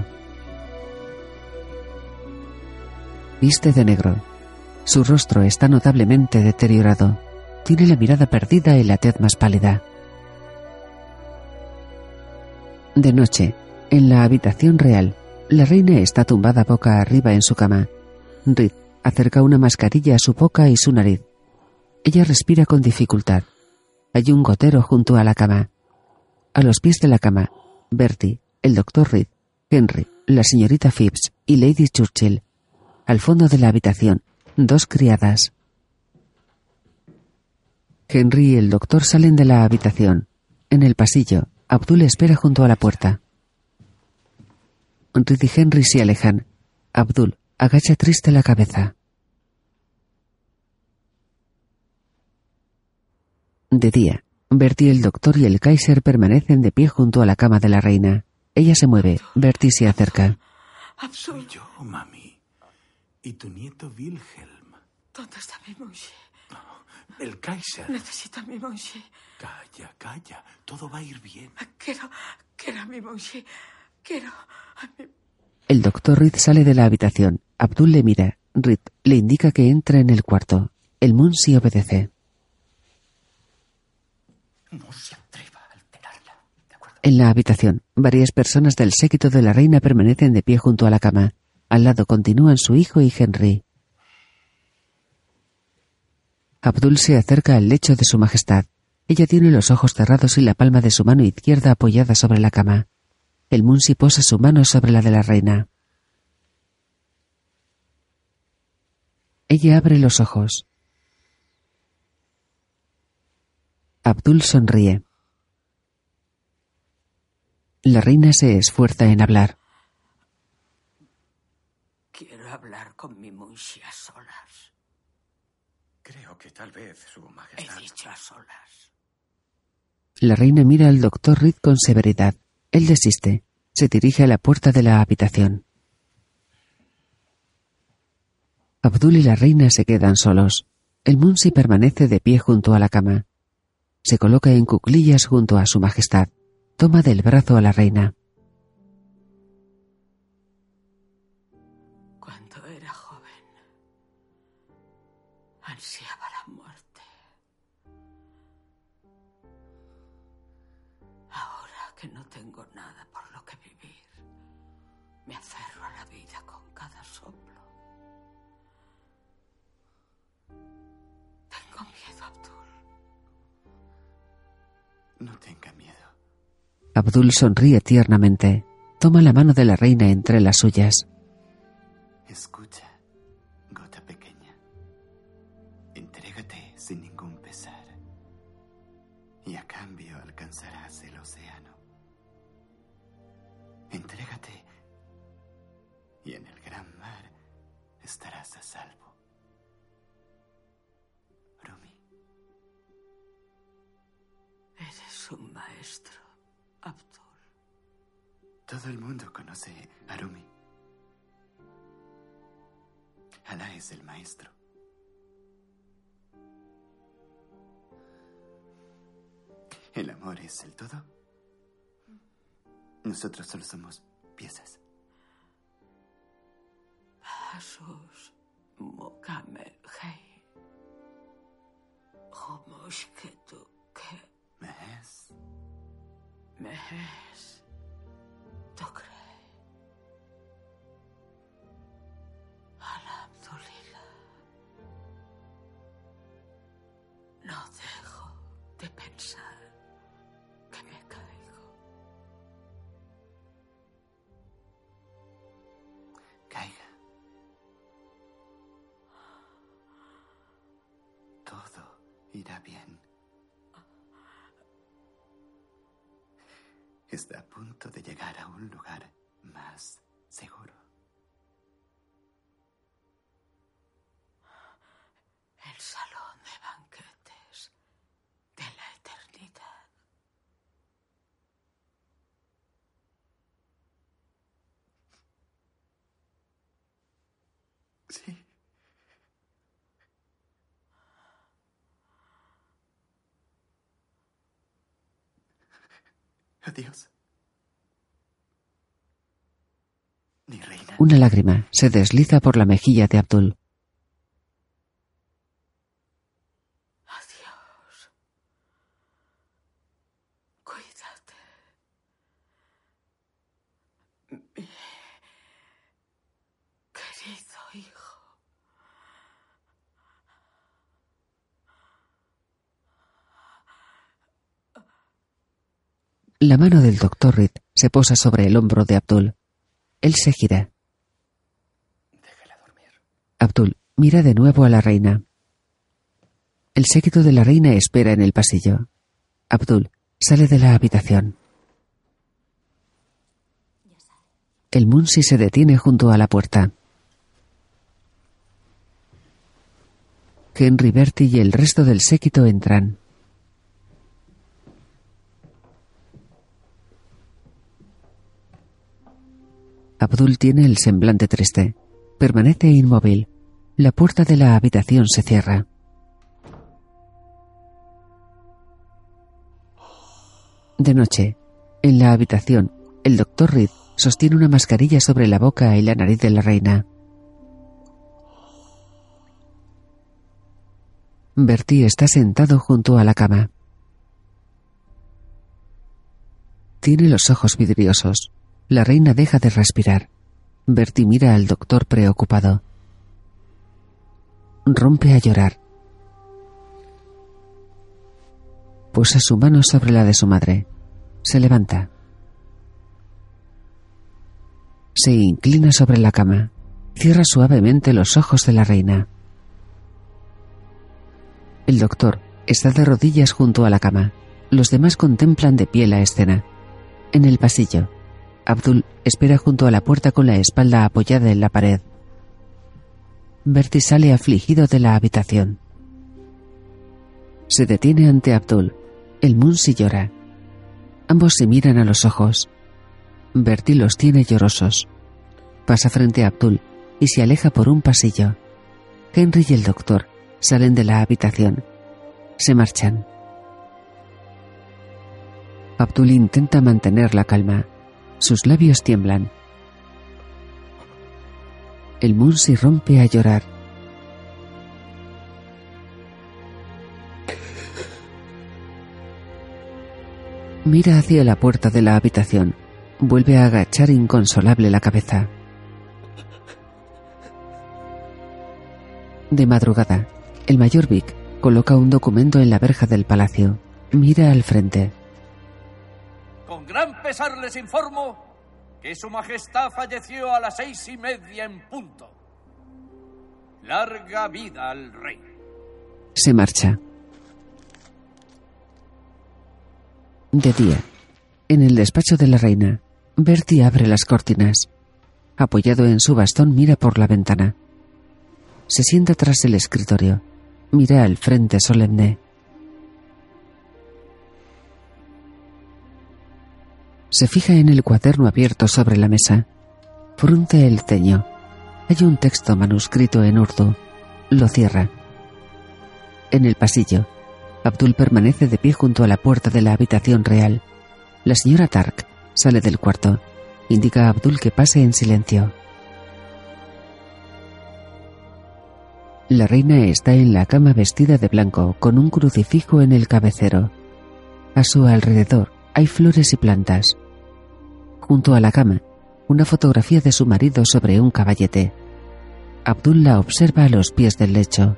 Viste de negro. Su rostro está notablemente deteriorado. Tiene la mirada perdida y la tez más pálida. De noche, en la habitación real, la reina está tumbada boca arriba en su cama. Reed acerca una mascarilla a su boca y su nariz. Ella respira con dificultad. Hay un gotero junto a la cama. A los pies de la cama, Bertie, el doctor Reed, Henry, la señorita Phipps y Lady Churchill. Al fondo de la habitación, dos criadas. Henry y el doctor salen de la habitación. En el pasillo, Abdul espera junto a la puerta. Reed y Henry se alejan. Abdul agacha triste la cabeza. De día, Bertie, el doctor y el Kaiser permanecen de pie junto a la cama de la reina. Ella se mueve. Bertie se acerca. Soy yo, mami. Y tu nieto Wilhelm. ¿Dónde está mi Monshi? El Kaiser. Necesito a mi Monshi. Calla, calla. Todo va a ir bien. Quiero, quiero a mi Monshi. Quiero a mi... El doctor Reed sale de la habitación. Abdul le mira. Reed le indica que entre en el cuarto. El Munsi obedece. No se atreva a alterarla. En la habitación, varias personas del séquito de la reina permanecen de pie junto a la cama. Al lado continúan su hijo y Henry. Abdul se acerca al lecho de su majestad. Ella tiene los ojos cerrados y la palma de su mano izquierda apoyada sobre la cama. El Munsi posa su mano sobre la de la reina. Ella abre los ojos. Abdul sonríe. La reina se esfuerza en hablar. Quiero hablar Munshi a solas. Creo que tal vez su He majestad. dicho a solas. La reina mira al doctor Reed con severidad. Él desiste. Se dirige a la puerta de la habitación. Abdul y la reina se quedan solos. El Munsi permanece de pie junto a la cama. Se coloca en cuclillas junto a su majestad. Toma del brazo a la reina. Abdul sonríe tiernamente. Toma la mano de la reina entre las suyas. Escucha, gota pequeña. Entrégate sin ningún pesar. Y a cambio alcanzarás el océano. Entrégate. Y en el gran mar estarás a salvo. Rumi, Eres un maestro, todo el mundo conoce a Rumi. Alá es el maestro. El amor es el todo. Nosotros solo somos piezas. Jesús, Mukamel, Hey. Homoshketu, ¿qué? ¿Ves? Mehes. Tokre. Alhamdulillah. No dejo de pensar que me caigo. Caiga. Todo irá bien. Está a punto de llegar a un lugar más seguro. El salón de banquetes de la eternidad. Sí. Una lágrima se desliza por la mejilla de Abdul. Adiós. Cuídate. Mi querido hijo. La mano del doctor Reed se posa sobre el hombro de Abdul. Él se gira. Abdul mira de nuevo a la reina. El séquito de la reina espera en el pasillo. Abdul sale de la habitación. El Munsi se detiene junto a la puerta. Henry Bertie y el resto del séquito entran. Abdul tiene el semblante triste. Permanece inmóvil. La puerta de la habitación se cierra. De noche, en la habitación, el doctor Reed sostiene una mascarilla sobre la boca y la nariz de la reina. Bertie está sentado junto a la cama. Tiene los ojos vidriosos. La reina deja de respirar. Bertie mira al doctor preocupado. Rompe a llorar. Posa su mano sobre la de su madre. Se levanta. Se inclina sobre la cama. Cierra suavemente los ojos de la reina. El doctor está de rodillas junto a la cama. Los demás contemplan de pie la escena. En el pasillo, Abdul espera junto a la puerta con la espalda apoyada en la pared. Bertie sale afligido de la habitación. Se detiene ante Abdul. El Munsi llora. Ambos se miran a los ojos. Bertie los tiene llorosos. Pasa frente a Abdul y se aleja por un pasillo. Henry y el doctor salen de la habitación. Se marchan. Abdul intenta mantener la calma. Sus labios tiemblan. El Munsi rompe a llorar. Mira hacia la puerta de la habitación. Vuelve a agachar inconsolable la cabeza. De madrugada, el mayor Vic coloca un documento en la verja del palacio. Mira al frente. Con gran pesar les informo que Su Majestad falleció a las seis y media en punto. Larga vida al rey. Se marcha. De día, en el despacho de la reina, Bertie abre las cortinas. Apoyado en su bastón, mira por la ventana. Se sienta tras el escritorio. Mira al frente solemne. Se fija en el cuaderno abierto sobre la mesa. Frunce el ceño. Hay un texto manuscrito en urdu. Lo cierra. En el pasillo, Abdul permanece de pie junto a la puerta de la habitación real. La señora Tark sale del cuarto. Indica a Abdul que pase en silencio. La reina está en la cama vestida de blanco, con un crucifijo en el cabecero. A su alrededor hay flores y plantas. Junto a la cama, una fotografía de su marido sobre un caballete. Abdul la observa a los pies del lecho.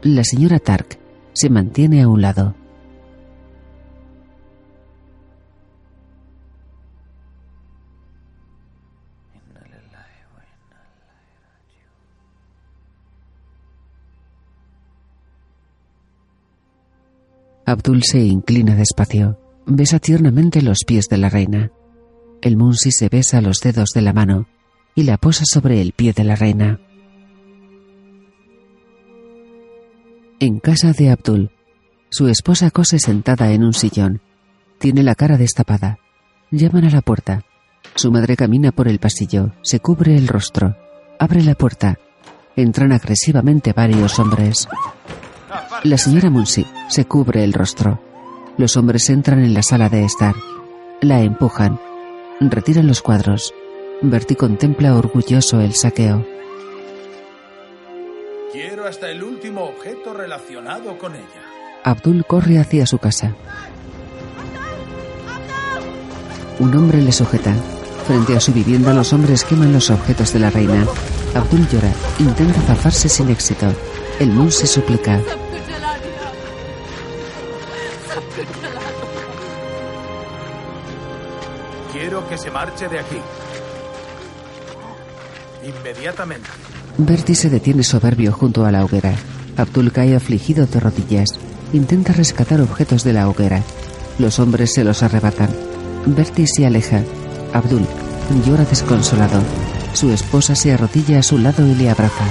La señora Tark se mantiene a un lado. Abdul se inclina despacio. Besa tiernamente los pies de la reina. El Munsi se besa los dedos de la mano y la posa sobre el pie de la reina. En casa de Abdul, su esposa cose sentada en un sillón. Tiene la cara destapada. Llaman a la puerta. Su madre camina por el pasillo, se cubre el rostro. Abre la puerta. Entran agresivamente varios hombres. La señora Munsi se cubre el rostro. Los hombres entran en la sala de estar. La empujan. Retiran los cuadros. Bertie contempla orgulloso el saqueo. Quiero hasta el último objeto relacionado con ella. Abdul corre hacia su casa. Un hombre le sujeta. Frente a su vivienda los hombres queman los objetos de la reina. Abdul llora. Intenta zafarse sin éxito. El Mun se suplica. Se marche de aquí. Inmediatamente. Bertie se detiene soberbio junto a la hoguera. Abdul cae afligido de rodillas. Intenta rescatar objetos de la hoguera. Los hombres se los arrebatan. Bertie se aleja. Abdul llora desconsolado. Su esposa se arrodilla a su lado y le abraza.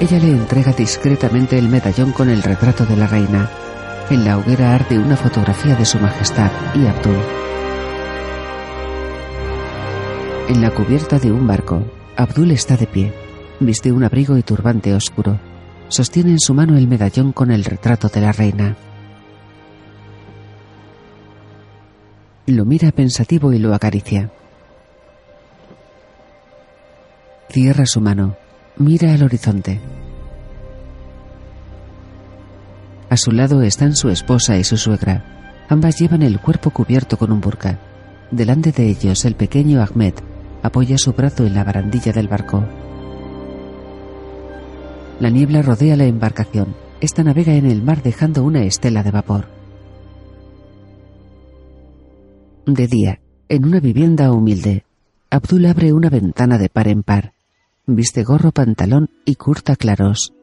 Ella le entrega discretamente el medallón con el retrato de la reina. En la hoguera arde una fotografía de su majestad y Abdul. En la cubierta de un barco, Abdul está de pie. Viste un abrigo y turbante oscuro. Sostiene en su mano el medallón con el retrato de la reina. Lo mira pensativo y lo acaricia. Cierra su mano. Mira al horizonte. A su lado están su esposa y su suegra. Ambas llevan el cuerpo cubierto con un burka. Delante de ellos, el pequeño Ahmed apoya su brazo en la barandilla del barco. La niebla rodea la embarcación. Esta navega en el mar dejando una estela de vapor. De día, en una vivienda humilde, Abdul abre una ventana de par en par. Viste gorro, pantalón y curta claros.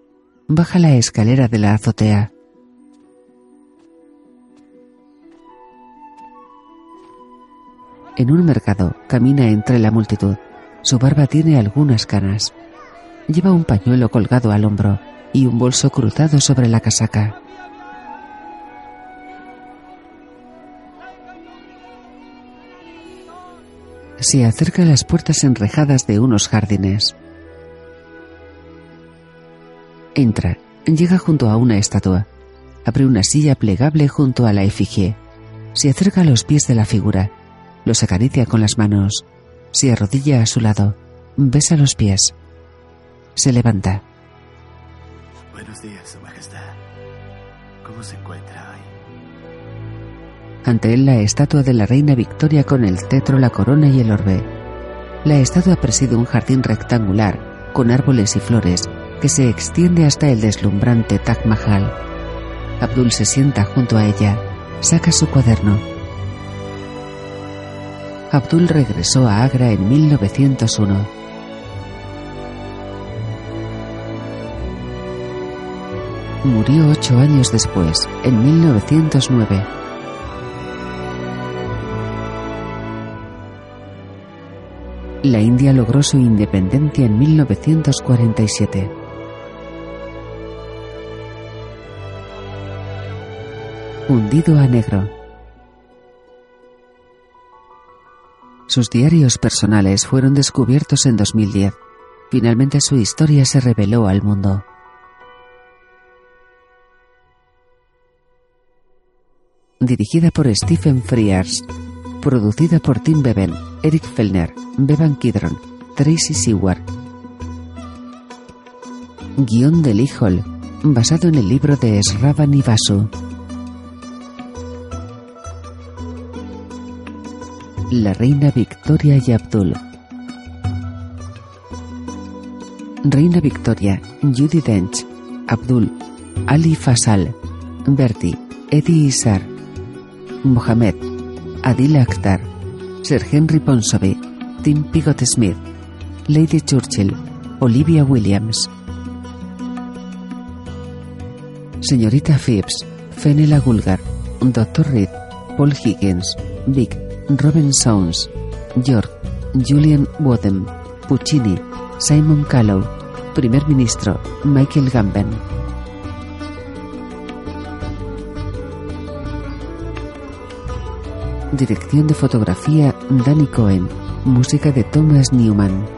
Baja la escalera de la azotea. En un mercado camina entre la multitud. Su barba tiene algunas canas. Lleva un pañuelo colgado al hombro y un bolso cruzado sobre la casaca. Se acerca a las puertas enrejadas de unos jardines. Entra, llega junto a una estatua. Abre una silla plegable junto a la efigie. Se acerca a los pies de la figura. Los acaricia con las manos. Se arrodilla a su lado. Besa los pies. Se levanta. Buenos días, Su Majestad. ¿Cómo se encuentra hoy? Ante él la estatua de la reina Victoria con el cetro, la corona y el orbe. La estatua preside un jardín rectangular con árboles y flores que se extiende hasta el deslumbrante Taj Mahal. Abdul se sienta junto a ella. Saca su cuaderno. Abdul regresó a Agra en 1901. Murió ocho años después, en 1909. La India logró su independencia en 1947. Hundido a negro. Sus diarios personales fueron descubiertos en 2010. Finalmente su historia se reveló al mundo. Dirigida por Stephen Frears. Producida por Tim Bevan, Eric Fellner, Bevan Kidron, Tracy Seward. Guión de Lee basado en el libro de Sravan Ivasu. La reina Victoria y Abdul. Reina Victoria, Judy Dench, Abdul, Ali Fasal, Bertie, Eddie Isar, Mohamed, Adil Akhtar, Sir Henry Ponsonby, Tim Pigott Smith, Lady Churchill, Olivia Williams. Señorita Phipps, Fenella Gulgar, Dr. Reed, Paul Higgins, Vic, Robin Sounds, York, Julian Wadham, Puccini, Simon Callow, Primer Ministro, Michael Gambon. Dirección de fotografía, Danny Cohen. Música de Thomas Newman.